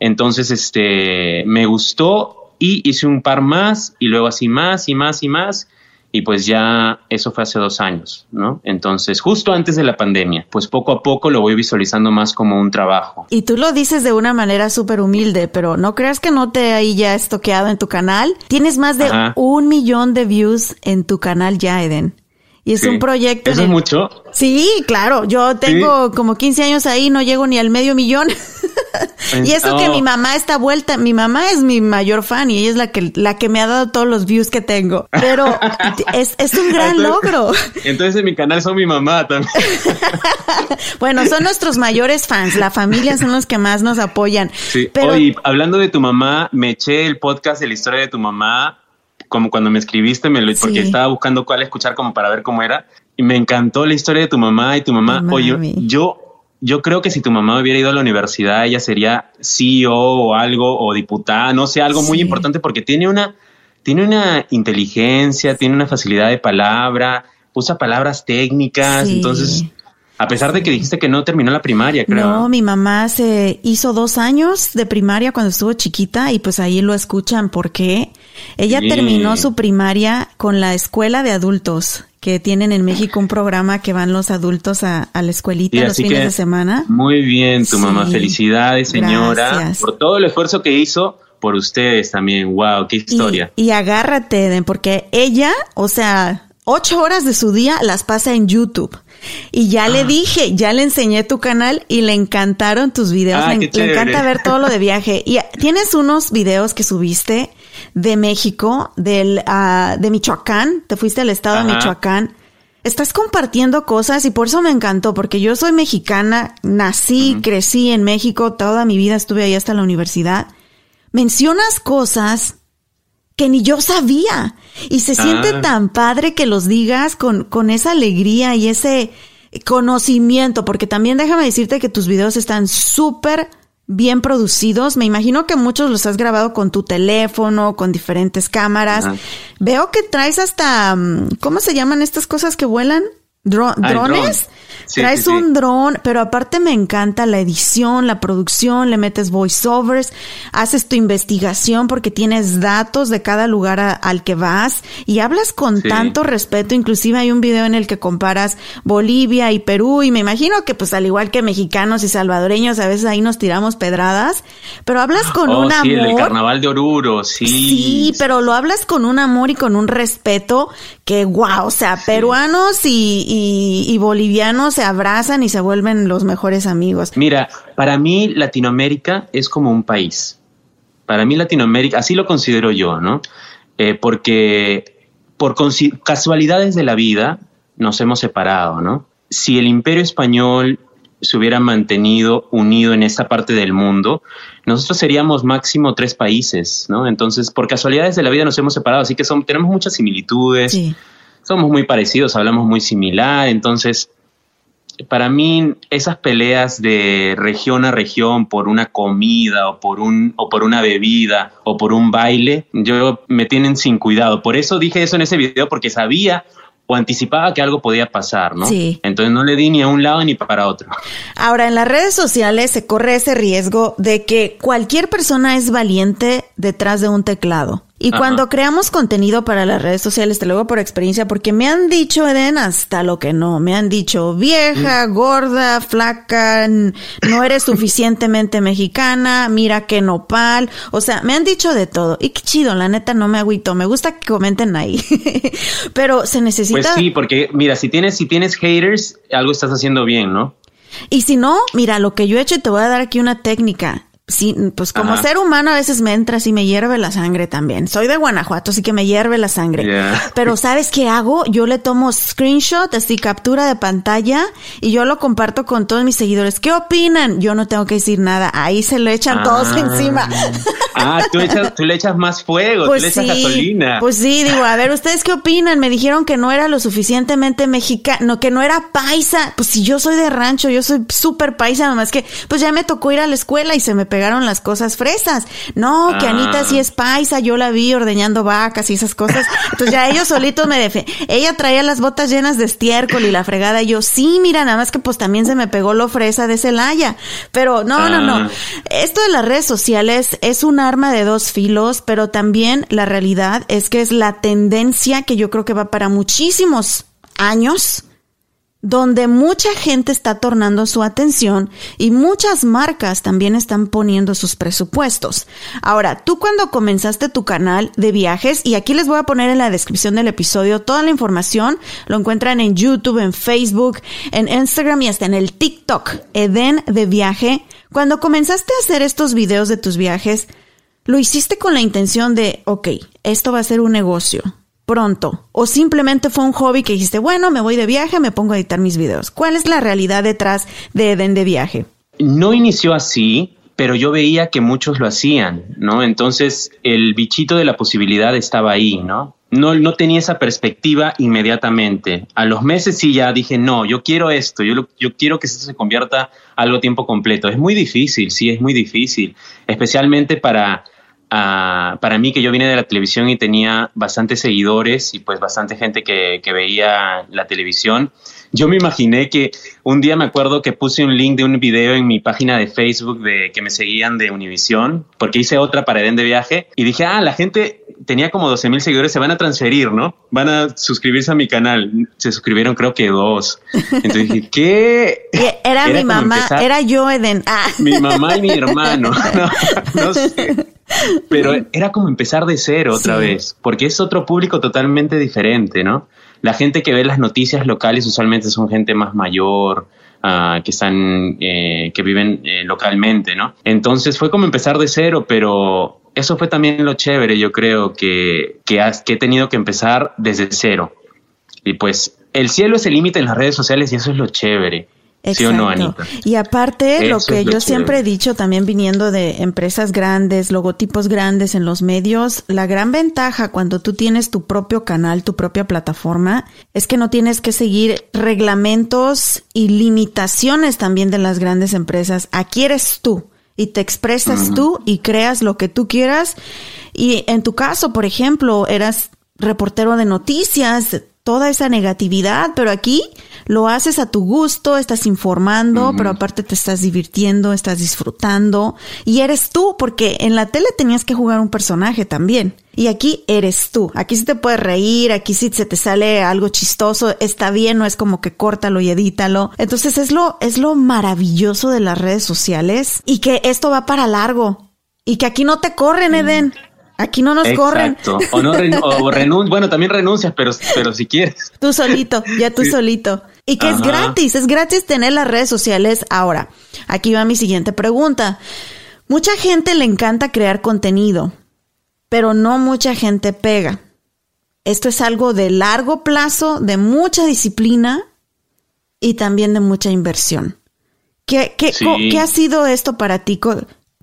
Entonces, este, me gustó y hice un par más y luego así más y más y más. Y pues ya eso fue hace dos años, ¿no? Entonces, justo antes de la pandemia, pues poco a poco lo voy visualizando más como un trabajo. Y tú lo dices de una manera súper humilde, pero no creas que no te ahí ya estoqueado en tu canal. Tienes más de un millón de views en tu canal ya, Eden. Y es un proyecto. ¿Eso es mucho? Sí, claro. Yo tengo como 15 años ahí, no llego ni al medio millón. y eso que mi mamá está vuelta, mi mamá es mi mayor fan y ella es la que, la que me ha dado todos los views que tengo. Pero es, es un gran logro. Entonces en mi canal son mi mamá también. bueno, son nuestros mayores fans. La familia son los que más nos apoyan. Sí. Pero... Oye, hablando de tu mamá, me eché el podcast de la historia de tu mamá como cuando me escribiste, me lo, porque estaba buscando cuál escuchar como para ver cómo era. Y me encantó la historia de tu mamá y tu mamá. Oye, yo, yo creo que si tu mamá hubiera ido a la universidad, ella sería CEO o algo, o diputada, no sé, algo muy importante porque tiene una, tiene una inteligencia, tiene una facilidad de palabra, usa palabras técnicas, entonces a pesar de que dijiste que no terminó la primaria, creo. No, mi mamá se hizo dos años de primaria cuando estuvo chiquita y pues ahí lo escuchan porque ella terminó su primaria con la escuela de adultos que tienen en México un programa que van los adultos a, la escuelita los fines de semana. Muy bien, tu mamá. Felicidades, señora, por todo el esfuerzo que hizo por ustedes también. Wow, qué historia. Y, y agárrate, Eden, porque ella, o sea, ocho horas de su día las pasa en YouTube. Y ya le ah. dije, ya le enseñé tu canal y le encantaron tus videos. Ah, le, encanta ver todo lo de viaje. Y tienes unos videos que subiste de México, del, uh, de Michoacán. Te fuiste al estado de Michoacán. Estás compartiendo cosas y por eso me encantó, porque yo soy mexicana, nací, crecí en México, toda mi vida estuve ahí hasta la universidad. Mencionas cosas que ni yo sabía. Y se siente ah. tan padre que los digas con, con esa alegría y ese conocimiento, porque también déjame decirte que tus videos están súper bien producidos. Me imagino que muchos los has grabado con tu teléfono, con diferentes cámaras. Veo que traes hasta, mm, ¿cómo se llaman estas cosas que vuelan? ¿Drones? Traes un dron, pero aparte me encanta la edición, la producción, le metes voiceovers, haces tu investigación porque tienes datos de cada lugar al que vas y hablas con tanto respeto. Inclusive hay un video en el que comparas Bolivia y Perú y me imagino que pues al igual que mexicanos y salvadoreños a veces ahí nos tiramos pedradas, pero hablas con oh, un amor. el carnaval de Oruro, sí. Sí, pero lo hablas con un amor y con un respeto que wow, o sea, peruanos y, y, bolivianos se abrazan y se vuelven los mejores amigos. Mira, para mí Latinoamérica es como un país. Para mí Latinoamérica, así lo considero yo, ¿no? Eh, porque por casualidades de la vida nos hemos separado, ¿no? Si el imperio español se hubiera mantenido unido en esta parte del mundo, nosotros seríamos máximo tres países, ¿no? Entonces, por casualidades de la vida nos hemos separado, así que son, tenemos muchas similitudes, somos muy parecidos, hablamos muy similar, entonces para mí esas peleas de región a región por una comida o por un o por una bebida o por un baile, yo me tienen sin cuidado. Por eso dije eso en ese video porque sabía o anticipaba que algo podía pasar, ¿no? Sí. Entonces no le di ni a un lado ni para otro. Ahora, en las redes sociales se corre ese riesgo de que cualquier persona es valiente detrás de un teclado. Y Ajá. cuando creamos contenido para las redes sociales, te lo digo por experiencia, porque me han dicho, Eden, hasta lo que no. Me han dicho vieja, gorda, flaca, no eres suficientemente mexicana, mira que nopal. O sea, me han dicho de todo. Y qué chido, la neta no me agüito. Me gusta que comenten ahí. Pero se necesita. Pues sí, porque mira, si tienes si tienes haters, algo estás haciendo bien, ¿no? Y si no, mira, lo que yo he hecho, y te voy a dar aquí una técnica. Sí, pues como Ajá. ser humano a veces me entra así me hierve la sangre también. Soy de Guanajuato, así que me hierve la sangre. Pero ¿sabes qué hago? Yo le tomo screenshot, así captura de pantalla y yo lo comparto con todos mis seguidores. ¿Qué opinan? Yo no tengo que decir nada. Ahí se lo echan todos Ah. encima. Ah, tú, echas, tú le echas más fuego, tú le echas gasolina. Pues sí, digo, a ver, ¿ustedes qué opinan? Me dijeron que no era lo suficientemente mexicano, que no era paisa. Pues si yo soy de rancho, yo soy súper paisa, nomás que pues ya me tocó ir a la escuela y se me pegaron las cosas fresas. No, que Ah. Anita sí es paisa, yo la vi ordeñando vacas y esas cosas. Entonces ya ellos solitos me defen. Ella traía las botas llenas de estiércol y la fregada. Y yo, sí, mira, nada más que pues también se me pegó lo fresa de Celaya. Pero no, no, no. Ah. Esto de las redes sociales es un arma de dos filos, pero también la realidad es que es la tendencia que yo creo que va para muchísimos años, donde mucha gente está tornando su atención y muchas marcas también están poniendo sus presupuestos. Ahora, tú cuando comenzaste tu canal de viajes, y aquí les voy a poner en la descripción del episodio toda la información, lo encuentran en YouTube, en Facebook, en Instagram y hasta en el TikTok, Eden de viaje. Cuando comenzaste a hacer estos videos de tus viajes, ¿lo hiciste con la intención de, ok, esto va a ser un negocio? Pronto o simplemente fue un hobby que dijiste, bueno, me voy de viaje, me pongo a editar mis videos. ¿Cuál es la realidad detrás de Eden de viaje? No inició así, pero yo veía que muchos lo hacían, ¿no? Entonces el bichito de la posibilidad estaba ahí, ¿no? No, no tenía esa perspectiva inmediatamente. A los meses sí ya dije, no, yo quiero esto, yo, yo quiero que esto se convierta algo a tiempo completo. Es muy difícil, sí, es muy difícil, especialmente para, ah, para mí que yo vine de la televisión y tenía bastantes seguidores y pues bastante gente que, que veía la televisión. Yo me imaginé que un día me acuerdo que puse un link de un video en mi página de Facebook de que me seguían de Univision, porque hice otra para Eden de viaje y dije, ah, la gente tenía como 12 mil seguidores, se van a transferir, ¿no? Van a suscribirse a mi canal. Se suscribieron creo que dos. Entonces dije, ¿qué? Era, mi mamá, empezar- era yo, Eden. Ah. mi mamá y mi hermano. No, no sé. Pero era como empezar de cero otra Sí. vez, porque es otro público totalmente diferente, ¿no? La gente que ve las noticias locales usualmente son gente más mayor, ah, que están, eh, que viven eh, localmente, ¿no? Entonces fue como empezar de cero, pero eso fue también lo chévere, yo creo, que, que, has- que he tenido que empezar desde cero. Y pues el cielo es el límite en las redes sociales y eso es lo chévere. ¿Sí o no, Anita? Y aparte, lo que lo yo siempre he dicho también viniendo de empresas grandes, logotipos grandes en los medios, la gran ventaja cuando tú tienes tu propio canal, tu propia plataforma, es que no tienes que seguir reglamentos y limitaciones también de las grandes empresas. Aquí eres tú y te expresas tú y creas lo que tú quieras. Y en tu caso, por ejemplo, eras reportero de noticias, toda esa negatividad, pero aquí lo haces a tu gusto, estás informando, pero aparte te estás divirtiendo, estás disfrutando y eres tú, porque en la tele tenías que jugar un personaje también. Y aquí eres tú. Aquí sí te puedes reír, aquí sí se te sale algo chistoso, está bien, no es como que córtalo y edítalo. Entonces es lo, es lo maravilloso de las redes sociales y que esto va para largo y que aquí no te corren, Eden. Aquí no nos corren. Exacto. O, no ren- o renun- bueno, también renuncias, pero, pero si quieres. Tú solito, ya tú Sí. solito. Y que es gratis, es gratis tener las redes sociales ahora. Aquí va mi siguiente pregunta. Mucha gente le encanta crear contenido, pero no mucha gente pega. Esto es algo de largo plazo, de mucha disciplina y también de mucha inversión. ¿Qué, qué, Sí. co- qué ha sido esto para ti?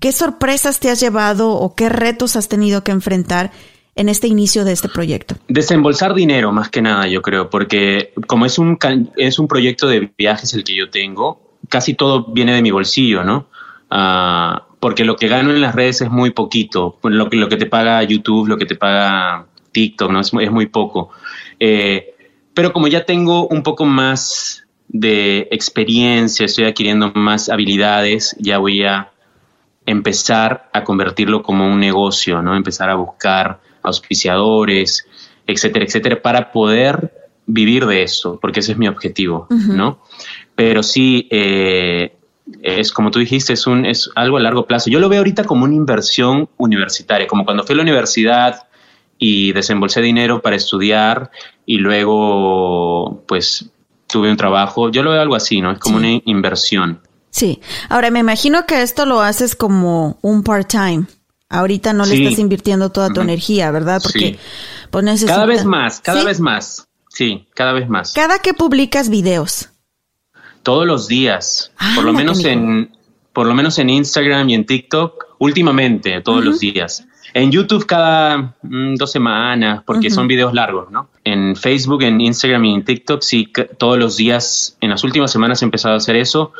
¿Qué sorpresas te has llevado o qué retos has tenido que enfrentar en este inicio de este proyecto? Desembolsar dinero más que nada, yo creo, porque como es un, es un proyecto de viajes el que yo tengo, casi todo viene de mi bolsillo, ¿no? Ah, porque lo que gano en las redes es muy poquito, lo que, lo que te paga YouTube, lo que te paga TikTok, ¿no? Es, es muy poco. Eh, pero como ya tengo un poco más de experiencia, estoy adquiriendo más habilidades, ya voy a empezar a convertirlo como un negocio, ¿no? Empezar a buscar auspiciadores, etcétera, etcétera, para poder vivir de eso, porque ese es mi objetivo, ¿no? Pero sí, eh, es como tú dijiste, es, un, es algo a largo plazo. Yo lo veo ahorita como una inversión universitaria, como cuando fui a la universidad y desembolsé dinero para estudiar y luego, pues, tuve un trabajo. Yo lo veo algo así, ¿no? Es como una inversión. Sí. Ahora, me imagino que esto lo haces como un part-time. Ahorita no le estás invirtiendo toda tu energía, ¿verdad? Porque pues Cada vez más, cada vez más. Sí, cada vez más. ¿Cada que publicas videos? Todos los días. por lo menos en por lo menos en Instagram y en TikTok, últimamente, todos los días. En YouTube cada mm, dos semanas, porque son videos largos, ¿no? En Facebook, en Instagram y en TikTok, sí, todos los días, en las últimas semanas he empezado a hacer eso.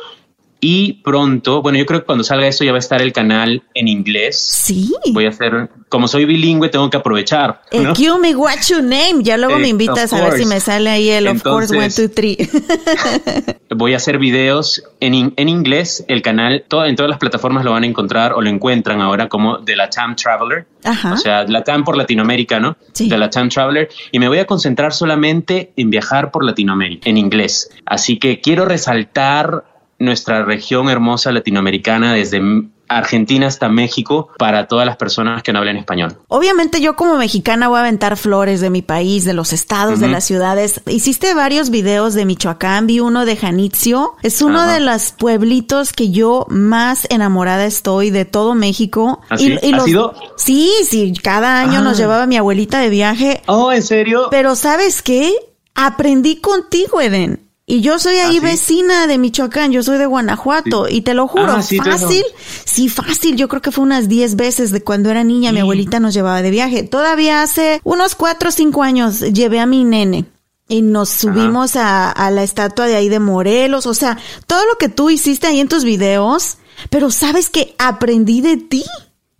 Y pronto, bueno, yo creo que cuando salga esto ya va a estar el canal en inglés. Sí. Voy a hacer, como soy bilingüe, tengo que aprovechar. ¿no? me what you name. Ya luego me eh, invitas a ver si me sale ahí el of course one, two, three. voy a hacer videos en, en inglés. El canal, todo, en todas las plataformas lo van a encontrar o lo encuentran ahora como de la Tam Traveler. Ajá. O sea, la TAM por Latinoamérica, ¿no? Sí. De la TAM Traveler. Y me voy a concentrar solamente en viajar por Latinoamérica, en inglés. Así que quiero resaltar nuestra región hermosa latinoamericana desde Argentina hasta México para todas las personas que no hablan español. Obviamente yo como mexicana voy a aventar flores de mi país, de los estados, de las ciudades. Hiciste varios videos de Michoacán, vi uno de Janitzio. Es uno de los pueblitos que yo más enamorada estoy de todo México. ¿Así? ¿Ah, y, ¿Ha sido? Sí, sí, cada año nos ah. llevaba mi abuelita de viaje. Oh, ¿en serio? Pero ¿sabes qué? Aprendí contigo, Eden. Y yo soy ahí ¿Ah, vecina de Michoacán, yo soy de Guanajuato y te lo juro, ah, fácil, sí, fácil, yo creo que fue unas 10 veces de cuando era niña, mi abuelita nos llevaba de viaje. Todavía hace unos 4 o 5 años llevé a mi nene y nos subimos a, a, la estatua de ahí de Morelos, o sea, todo lo que tú hiciste ahí en tus videos, pero sabes que aprendí de ti.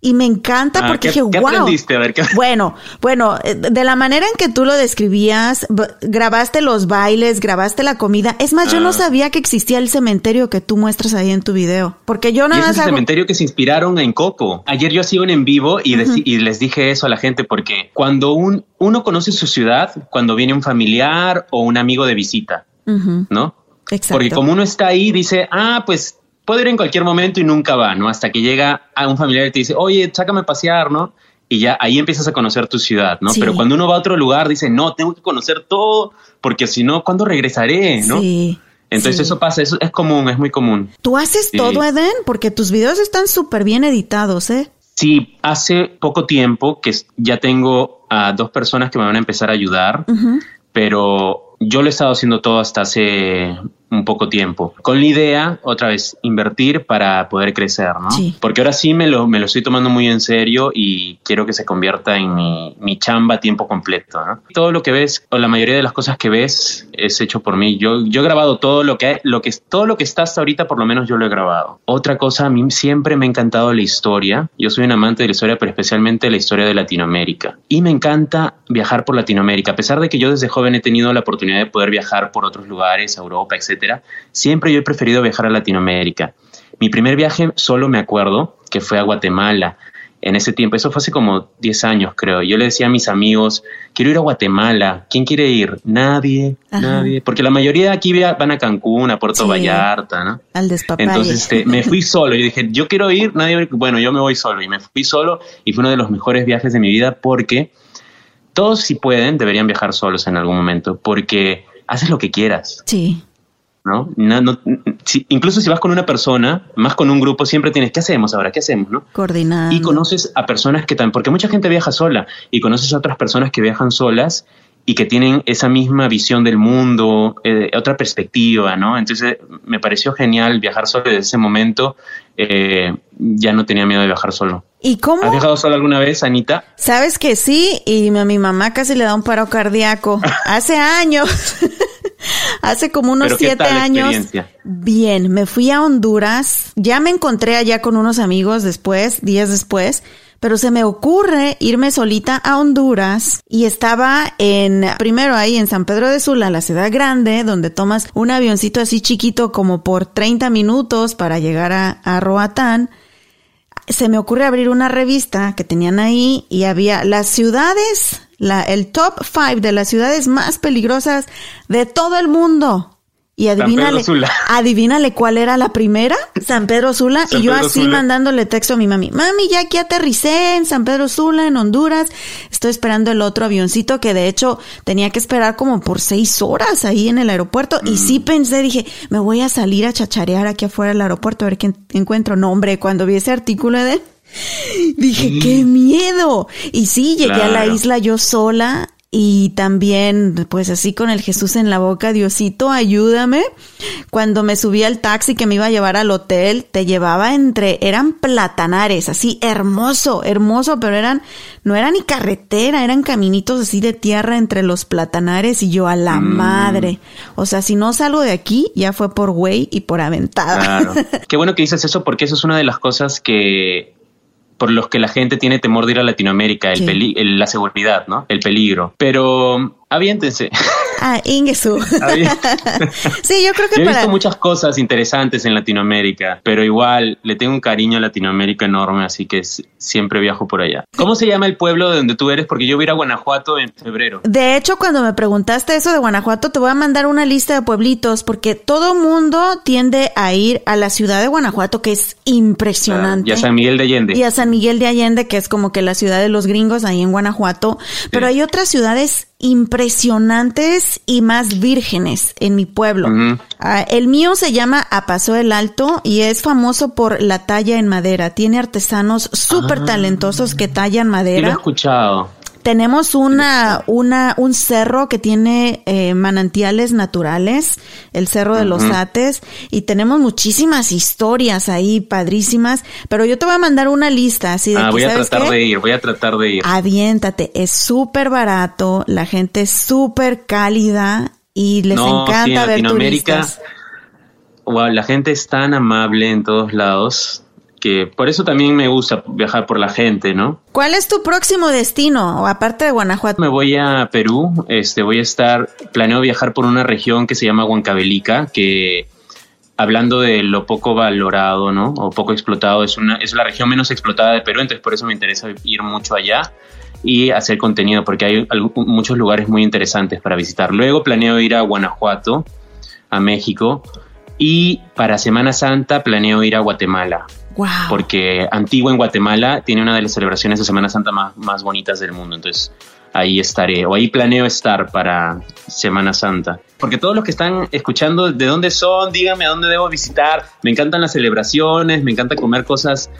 Y me encanta ah, porque dije, wow. Aprendiste? A ver, Bueno, bueno, eh, de la manera en que tú lo describías, grabaste los bailes, grabaste la comida. Es más, yo no ah. sabía que existía el cementerio que tú muestras ahí en tu video. Porque yo nada más. Es el cementerio que se inspiraron en Coco. Ayer yo hacía un en vivo y, y, les dije eso a la gente porque cuando un, uno conoce su ciudad, cuando viene un familiar o un amigo de visita, ¿no? Exacto. Porque como uno está ahí, dice, ah, pues puede ir en cualquier momento y nunca va, ¿no? Hasta que llega a un familiar y te dice, oye, sácame a pasear, ¿no? Y ya ahí empiezas a conocer tu ciudad, ¿no? Pero cuando uno va a otro lugar, dice, no, tengo que conocer todo, porque si no, ¿cuándo regresaré, no? Sí. Entonces eso pasa, eso es común, es muy común. ¿Tú haces todo, Eden? Porque tus videos están súper bien editados, ¿eh? Sí, hace poco tiempo que ya tengo a dos personas que me van a empezar a ayudar, pero yo lo he estado haciendo todo hasta hace un poco tiempo, con la idea, otra vez, invertir para poder crecer, ¿no? Porque ahora sí me lo, me lo estoy tomando muy en serio y quiero que se convierta en mi, mi chamba a tiempo completo, ¿no? Todo lo que ves, o la mayoría de las cosas que ves, es hecho por mí. Yo, yo he grabado todo lo que, lo que, todo lo que está hasta ahorita, por lo menos yo lo he grabado. Otra cosa, a mí siempre me ha encantado la historia. Yo soy un amante de la historia, pero especialmente la historia de Latinoamérica. Y me encanta viajar por Latinoamérica, a pesar de que yo desde joven he tenido la oportunidad de poder viajar por otros lugares, Europa, etc siempre yo he preferido viajar a Latinoamérica. Mi primer viaje solo me acuerdo que fue a Guatemala. En ese tiempo, eso fue hace como 10 años, creo. Yo le decía a mis amigos, quiero ir a Guatemala. ¿Quién quiere ir? Nadie, nadie. Porque la mayoría de aquí van a Cancún, a Puerto Vallarta, ¿no? Al despapalle. Entonces este, me fui solo. Yo dije, yo quiero ir, nadie, bueno, yo me voy solo. Y me fui solo y fue uno de los mejores viajes de mi vida porque todos si pueden deberían viajar solos en algún momento porque haces lo que quieras. Sí. ¿No? incluso si vas con una persona, más con un grupo, siempre tienes, ¿qué hacemos ahora? ¿Qué hacemos? ¿no? Coordinar. Y conoces a personas que también, porque mucha gente viaja sola y conoces a otras personas que viajan solas y que tienen esa misma visión del mundo, eh, otra perspectiva, ¿no? Entonces me pareció genial viajar solo desde ese momento, eh, ya no tenía miedo de viajar solo. ¿Y cómo? ¿Has viajado sola alguna vez, Anita? Sabes que sí, y a mi mamá casi le da un paro cardíaco. Hace años. Hace como unos ¿Pero qué siete años. Bien, me fui a Honduras. Ya me encontré allá con unos amigos después, días después. Pero se me ocurre irme solita a Honduras y estaba en, primero ahí en San Pedro de Sula, la ciudad grande, donde tomas un avioncito así chiquito como por 30 minutos para llegar a, a Roatán se me ocurre abrir una revista que tenían ahí y había las ciudades, la, el top five de las ciudades más peligrosas de todo el mundo. Y adivínale, adivínale cuál era la primera, San Pedro Sula. San y yo Pedro así Sula. mandándole texto a mi mami. Mami, ya aquí aterricé en San Pedro Sula, en Honduras. Estoy esperando el otro avioncito que de hecho tenía que esperar como por seis horas ahí en el aeropuerto. Y sí Mm. pensé, dije, me voy a salir a chacharear aquí afuera del aeropuerto a ver qué encuentro. No, hombre, cuando vi ese artículo de Dije, qué miedo. Y sí, llegué a la isla yo sola y también, pues así con el Jesús en la boca, Diosito, ayúdame. Cuando me subí al taxi que me iba a llevar al hotel, te llevaba entre, eran platanares, así hermoso, hermoso, pero eran, no era ni carretera, eran caminitos así de tierra entre los platanares y yo a la madre. O sea, si no salgo de aquí, ya fue por güey y por aventada. Claro. Qué bueno que dices eso porque eso es una de las cosas que por los que la gente tiene temor de ir a Latinoamérica, el Sí. la seguridad, ¿no? El peligro. Pero aviéntense. Ah, Ingesu. Sí, yo creo que Yo he para... visto muchas cosas interesantes en Latinoamérica, pero igual le tengo un cariño a Latinoamérica enorme, así que siempre viajo por allá. ¿Cómo se llama el pueblo de donde tú eres? Porque yo voy a ir a Guanajuato en febrero. De hecho, cuando me preguntaste eso de Guanajuato, te voy a mandar una lista de pueblitos, porque todo mundo tiende a ir a la ciudad de Guanajuato, que es impresionante. Y a San Miguel de Allende. Y a San Miguel de Allende, que es como que la ciudad de los gringos ahí en Guanajuato. Pero hay otras ciudades impresionantes y más vírgenes en mi pueblo. Ah, el mío se llama Apaso el Alto y es famoso por la talla en madera. Tiene artesanos súper talentosos que tallan Sí lo he madera. escuchado. Tenemos una, una, un cerro que tiene eh, manantiales naturales, el Cerro de los. Ates, y tenemos muchísimas historias ahí padrísimas, pero yo te voy a mandar una lista así de Ah, que, voy a ¿sabes tratar qué? de ir, voy a tratar de ir. Aviéntate, es súper barato, la gente es súper cálida y les No, sí, encanta en ver Latinoamérica, turistas. Wow, la gente es tan amable en todos lados que por eso también me gusta viajar por la gente, ¿no? ¿Cuál es tu próximo destino, o aparte de Guanajuato? Me voy a Perú, este, voy a estar, planeo viajar por una región que se llama Huancavelica, que hablando de lo poco valorado, ¿no? O poco explotado, es una, es la región menos explotada de Perú, entonces por eso me interesa ir mucho allá y hacer contenido, porque hay muchos lugares muy interesantes para visitar. Luego planeo ir a Guanajuato, a México, y para Semana Santa planeo ir a Guatemala, Wow. porque Antigua en Guatemala tiene una de las celebraciones de Semana Santa más, más bonitas del mundo. Entonces ahí estaré, o ahí planeo estar para Semana Santa. Porque todos los que están escuchando, ¿de dónde son? Díganme a dónde debo visitar. Me encantan las celebraciones, me encanta comer cosas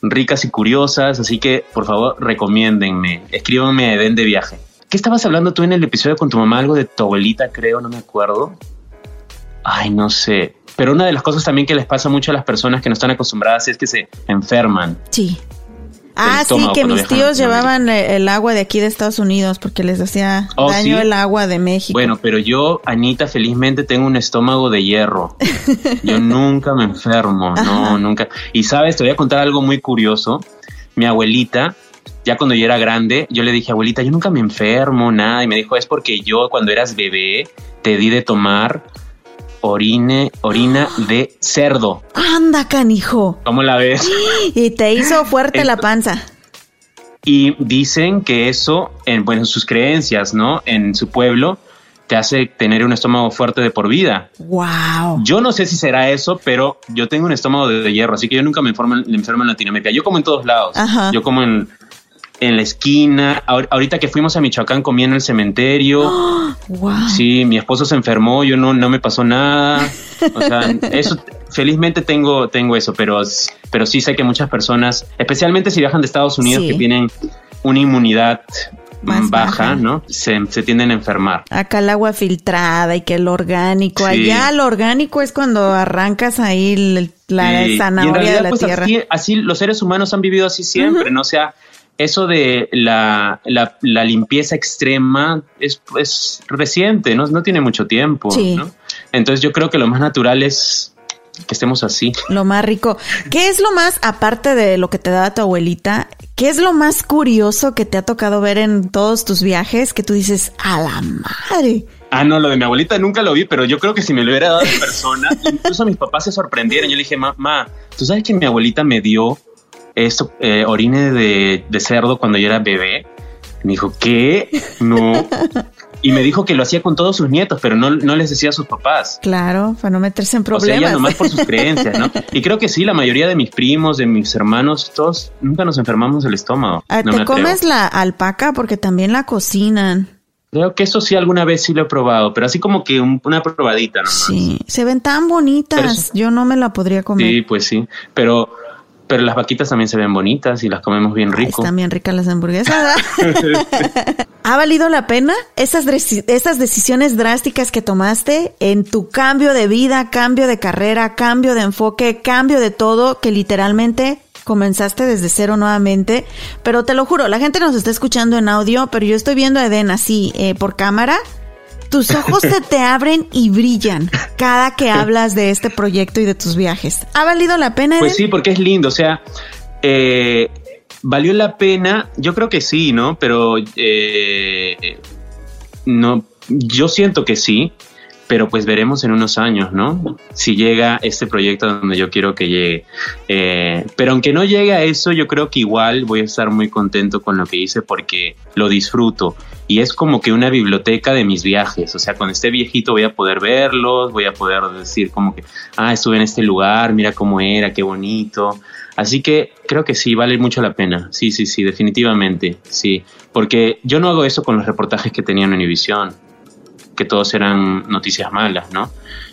ricas y curiosas, así que por favor recomiéndenme, escríbanme Den de viaje. ¿Qué estabas hablando tú en el episodio con tu mamá? Algo de tu abuelita, creo, no me acuerdo. Ay, no sé. Pero una de las cosas también que les pasa mucho a las personas que no están acostumbradas es que se enferman. Sí. Ah, sí, que mis tíos llevaban eh, el agua de aquí de Estados Unidos porque les hacía Oh, daño ¿sí? el agua de México. Bueno, pero yo, Anita, felizmente tengo un estómago de hierro. Yo nunca me enfermo, no, nunca. Y sabes, te voy a contar algo muy curioso. Mi abuelita, ya cuando yo era grande, yo le dije, abuelita, yo nunca me enfermo, nada. Y me dijo, es porque yo cuando eras bebé te di de tomar orine, orina de cerdo. Anda, canijo. ¿Cómo la ves? Y te hizo fuerte la panza. Y dicen que eso, en, bueno, en sus creencias, ¿no? En su pueblo, te hace tener un estómago fuerte de por vida. Wow. Yo no sé si será eso, pero yo tengo un estómago de, de hierro, así que yo nunca me enfermo, me enfermo en Latinoamérica. Yo como en todos lados. Ajá. Yo como en, en la esquina. Ahor- ahorita que fuimos a Michoacán comí en el cementerio. Wow. Sí, mi esposo se enfermó, yo no, no me pasó nada. O sea, eso, felizmente tengo, tengo eso, pero, pero sí sé que muchas personas, especialmente si viajan de Estados Unidos, Sí. que tienen una inmunidad Más baja, baja. ¿no? Se, se tienden a enfermar. Acá el agua filtrada y que el orgánico. Sí. Allá lo orgánico es cuando arrancas ahí el- la Sí, y en zanahoria realidad, de la pues, tierra. Así, así los seres humanos han vivido así siempre, ¿no? O sea, eso de la, la, la limpieza extrema es, es reciente, ¿no? No tiene mucho tiempo, Sí. ¿no? Entonces yo creo que lo más natural es que estemos así. Lo más rico. ¿Qué es lo más, aparte de lo que te daba tu abuelita, qué es lo más curioso que te ha tocado ver en todos tus viajes que tú dices, a la madre? Ah, no, lo de mi abuelita nunca lo vi, pero yo creo que si me lo hubiera dado en persona, incluso mis papás se sorprendieron. Yo le dije, mamá, ¿tú sabes que mi abuelita me dio esto, eh, orine de, de cerdo cuando yo era bebé? Me dijo, ¿qué? No. Y me dijo que lo hacía con todos sus nietos, pero no, no les decía a sus papás. Claro, para no meterse en O sea, problemas. ella nomás por sus creencias, ¿no? Y creo que sí, la mayoría de mis primos, de mis hermanos, todos nunca nos enfermamos del estómago. Ah, No ¿Te atrevo. comes la alpaca? Porque también la cocinan. Creo que eso sí alguna vez sí lo he probado, pero así como que un- una probadita nomás. Sí, se ven tan bonitas. Eso- Yo no me la podría comer. Sí, pues sí. Pero, pero las vaquitas también se ven bonitas y las comemos bien Ay, rico. están bien ricas las hamburguesas. ¿Ha valido la pena esas, esas decisiones drásticas que tomaste en tu cambio de vida, cambio de carrera, cambio de enfoque, cambio de todo, que literalmente comenzaste desde cero nuevamente? Pero te lo juro, la gente nos está escuchando en audio, pero yo estoy viendo a Eden así eh, por cámara. Tus ojos se te abren y brillan cada que hablas de este proyecto y de tus viajes. ¿Ha valido la pena, Eden? Pues sí, porque es lindo. O sea, eh, valió la pena. Yo creo que sí, ¿no? Pero eh, no, yo siento que sí. Pero pues veremos en unos años, ¿no? Si llega este proyecto donde yo quiero que llegue. Eh, pero aunque no llegue a eso, yo creo que igual voy a estar muy contento con lo que hice porque lo disfruto. Y es como que una biblioteca de mis viajes. O sea, cuando esté viejito voy a poder verlos, voy a poder decir como que, ah, estuve en este lugar, mira cómo era, qué bonito. Así que creo que sí, vale mucho la pena. Sí, sí, sí, definitivamente, sí. Porque yo no hago eso con los reportajes que tenía en Univisión, que todos eran noticias malas, ¿no?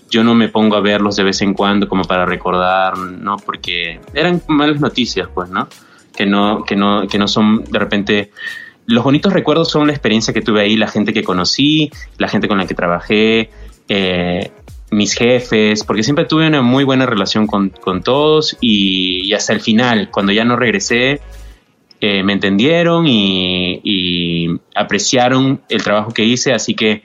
Yo no me pongo a verlos de vez en cuando como para recordar, ¿no? Porque eran malas noticias, pues, ¿no? Que no, que no, que no son de repente los bonitos recuerdos son la experiencia que tuve ahí, la gente que conocí, la gente con la que trabajé, eh, mis jefes, porque siempre tuve una muy buena relación con, con todos y, hasta el final, cuando ya no regresé, eh, me entendieron y apreciaron el trabajo que hice, así que,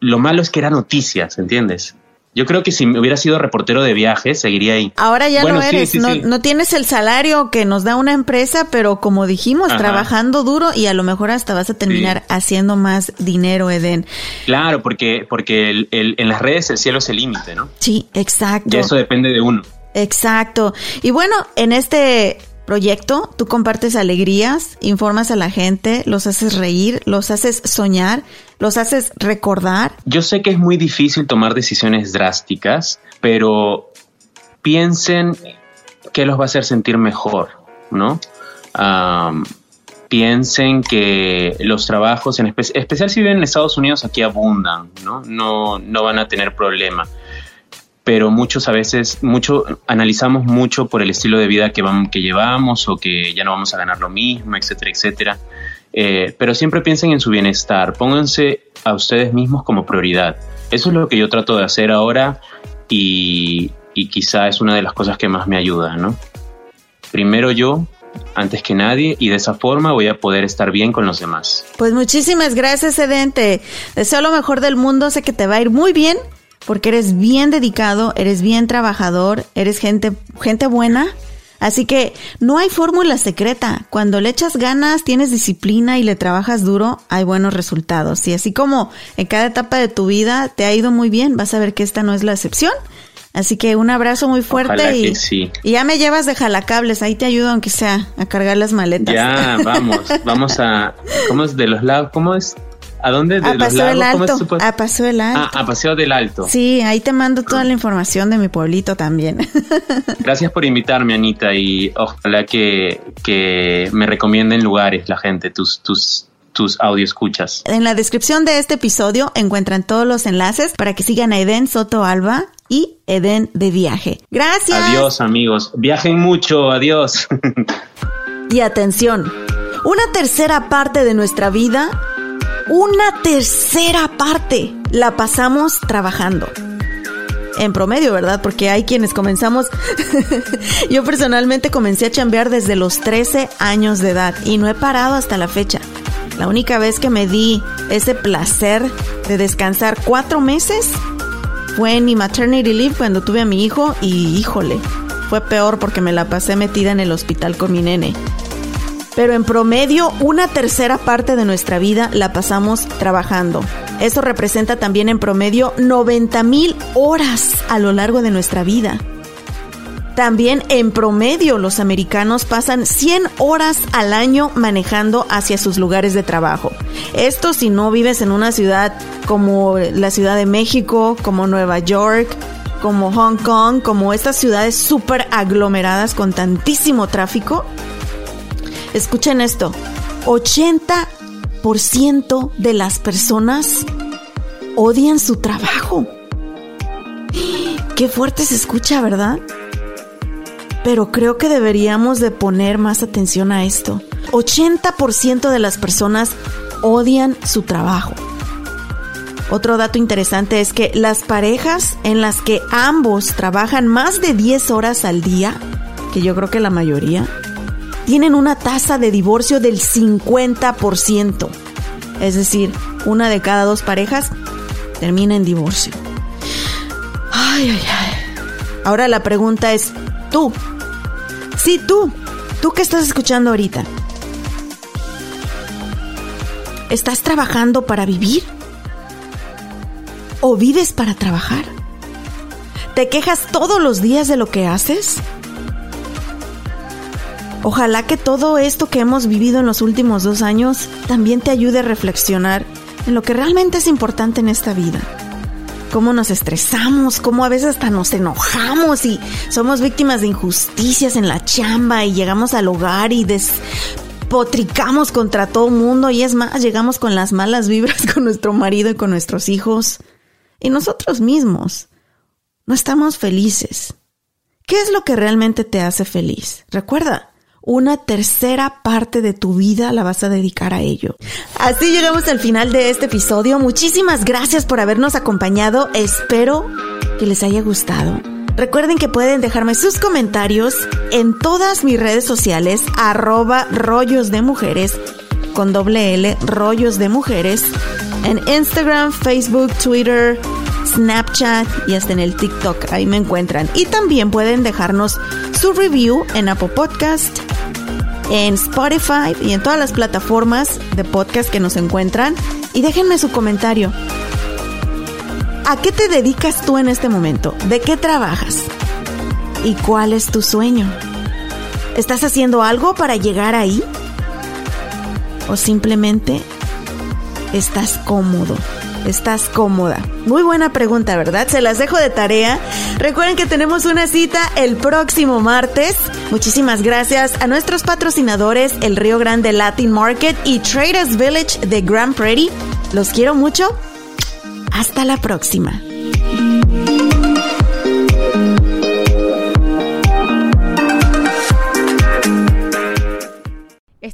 lo malo es que era noticias, ¿entiendes? Yo creo que si me hubiera sido reportero de viajes, seguiría ahí. Ahora ya Bueno, no sí, eres, sí, no, sí. no tienes el salario que nos da una empresa, pero como dijimos, Ajá. trabajando duro y a lo mejor hasta vas a terminar haciendo más dinero, Eden. Claro, porque, porque el- el- en las redes el cielo es el límite, ¿no? Sí, exacto. Y eso depende de uno. Exacto. Y bueno, en este proyecto tú compartes alegrías, informas a la gente, los haces reír, los haces soñar, los haces recordar. Yo sé que es muy difícil tomar decisiones drásticas, pero piensen qué los va a hacer sentir mejor, ¿no? Piensen que los trabajos, en espe- especial si viven en Estados Unidos, aquí abundan, ¿no? No, no van a tener problema. Pero muchos a veces, mucho, analizamos mucho por el estilo de vida que, vamos, que llevamos o que ya no vamos a ganar lo mismo, etcétera, etcétera. Eh, pero siempre piensen en su bienestar, pónganse a ustedes mismos como prioridad. Eso es lo que yo trato de hacer ahora y, y quizá es una de las cosas que más me ayuda, ¿no? Primero yo, antes que nadie, y de esa forma voy a poder estar bien con los demás. Pues muchísimas gracias, Eden. Te deseo lo mejor del mundo. Sé que te va a ir muy bien porque eres bien dedicado, eres bien trabajador, eres gente, gente buena. Así que no hay fórmula secreta. Cuando le echas ganas, tienes disciplina y le trabajas duro, hay buenos resultados. Y así como en cada etapa de tu vida te ha ido muy bien, vas a ver que esta no es la excepción. Así que un abrazo muy fuerte y, sí. y ya me llevas de jalacables. Ahí te ayudo aunque sea a cargar las maletas. Ya, vamos, vamos a... ¿Cómo es de los lados? ¿Cómo es? ¿A dónde? ¿De a los Paseo del Alto. A Paseo del Alto. Ah, a Paseo del Alto. Sí, ahí te mando toda la información de mi pueblito también. Gracias por invitarme, Anita, y ojalá que, que me recomienden lugares la gente, tus, tus, tus audio escuchas. en la descripción de este episodio encuentran todos los enlaces para que sigan a Eden Soto Alba y Eden de Viaje. Gracias. Adiós, amigos. Viajen mucho, adiós. Y atención, Una tercera parte de nuestra vida, una tercera parte la pasamos trabajando. En promedio, ¿verdad? Porque hay quienes comenzamos, yo personalmente comencé a chambear desde los 13 años de edad y no he parado hasta la fecha. La única vez que me di ese placer de descansar cuatro meses fue en mi maternity leave cuando tuve a mi hijo y híjole, fue peor porque me la pasé metida en el hospital con mi nene. Pero en promedio, una tercera parte de nuestra vida la pasamos trabajando. Eso representa también en promedio 90 mil horas a lo largo de nuestra vida. También en promedio los americanos pasan 100 horas al año manejando hacia sus lugares de trabajo. Esto si no vives en una ciudad como la Ciudad de México, como Nueva York, como Hong Kong, como estas ciudades súper aglomeradas con tantísimo tráfico. Escuchen esto, 80% de las personas odian su trabajo. Qué fuerte se escucha, ¿verdad? Pero creo que deberíamos de poner más atención a esto. 80% de las personas odian su trabajo. Otro dato interesante es que las parejas en las que ambos trabajan más de 10 horas al día, que yo creo que la mayoría, tienen una tasa de divorcio del 50%. Es decir, una de cada dos parejas termina en divorcio. Ay, ay, ay. Ahora la pregunta es, tú, sí, tú, tú que estás escuchando ahorita, ¿estás trabajando para vivir? ¿O vives para trabajar? ¿Te quejas todos los días de lo que haces? Ojalá que todo esto que hemos vivido en los últimos dos años también te ayude a reflexionar en lo que realmente es importante en esta vida. Cómo nos estresamos, cómo a veces hasta nos enojamos y somos víctimas de injusticias en la chamba y llegamos al hogar y despotricamos contra todo mundo y es más, llegamos con las malas vibras con nuestro marido y con nuestros hijos y nosotros mismos. No estamos felices. ¿Qué es lo que realmente te hace feliz? Recuerda, una tercera parte de tu vida la vas a dedicar a ello. Así llegamos al final de este episodio. Muchísimas gracias por habernos acompañado. Espero que les haya gustado. Recuerden que pueden dejarme sus comentarios en todas mis redes sociales, arroba rollos de mujeres, con doble L, rollos de mujeres, en Instagram, Facebook, Twitter, Snapchat y hasta en el TikTok. Ahí me encuentran. Y también pueden dejarnos su review en Apple Podcast, en Spotify y en todas las plataformas de podcast que nos encuentran. Y déjenme su comentario. ¿A qué te dedicas tú en este momento? ¿De qué trabajas? ¿Y cuál es tu sueño? ¿Estás haciendo algo para llegar ahí? ¿O simplemente estás cómodo? Estás cómoda? Muy buena pregunta, ¿verdad? Se las dejo de tarea. Recuerden que tenemos una cita el próximo martes. Muchísimas gracias a nuestros patrocinadores, el Río Grande Latin Market y Traders Village de Grand Prairie. Los quiero mucho. Hasta la próxima.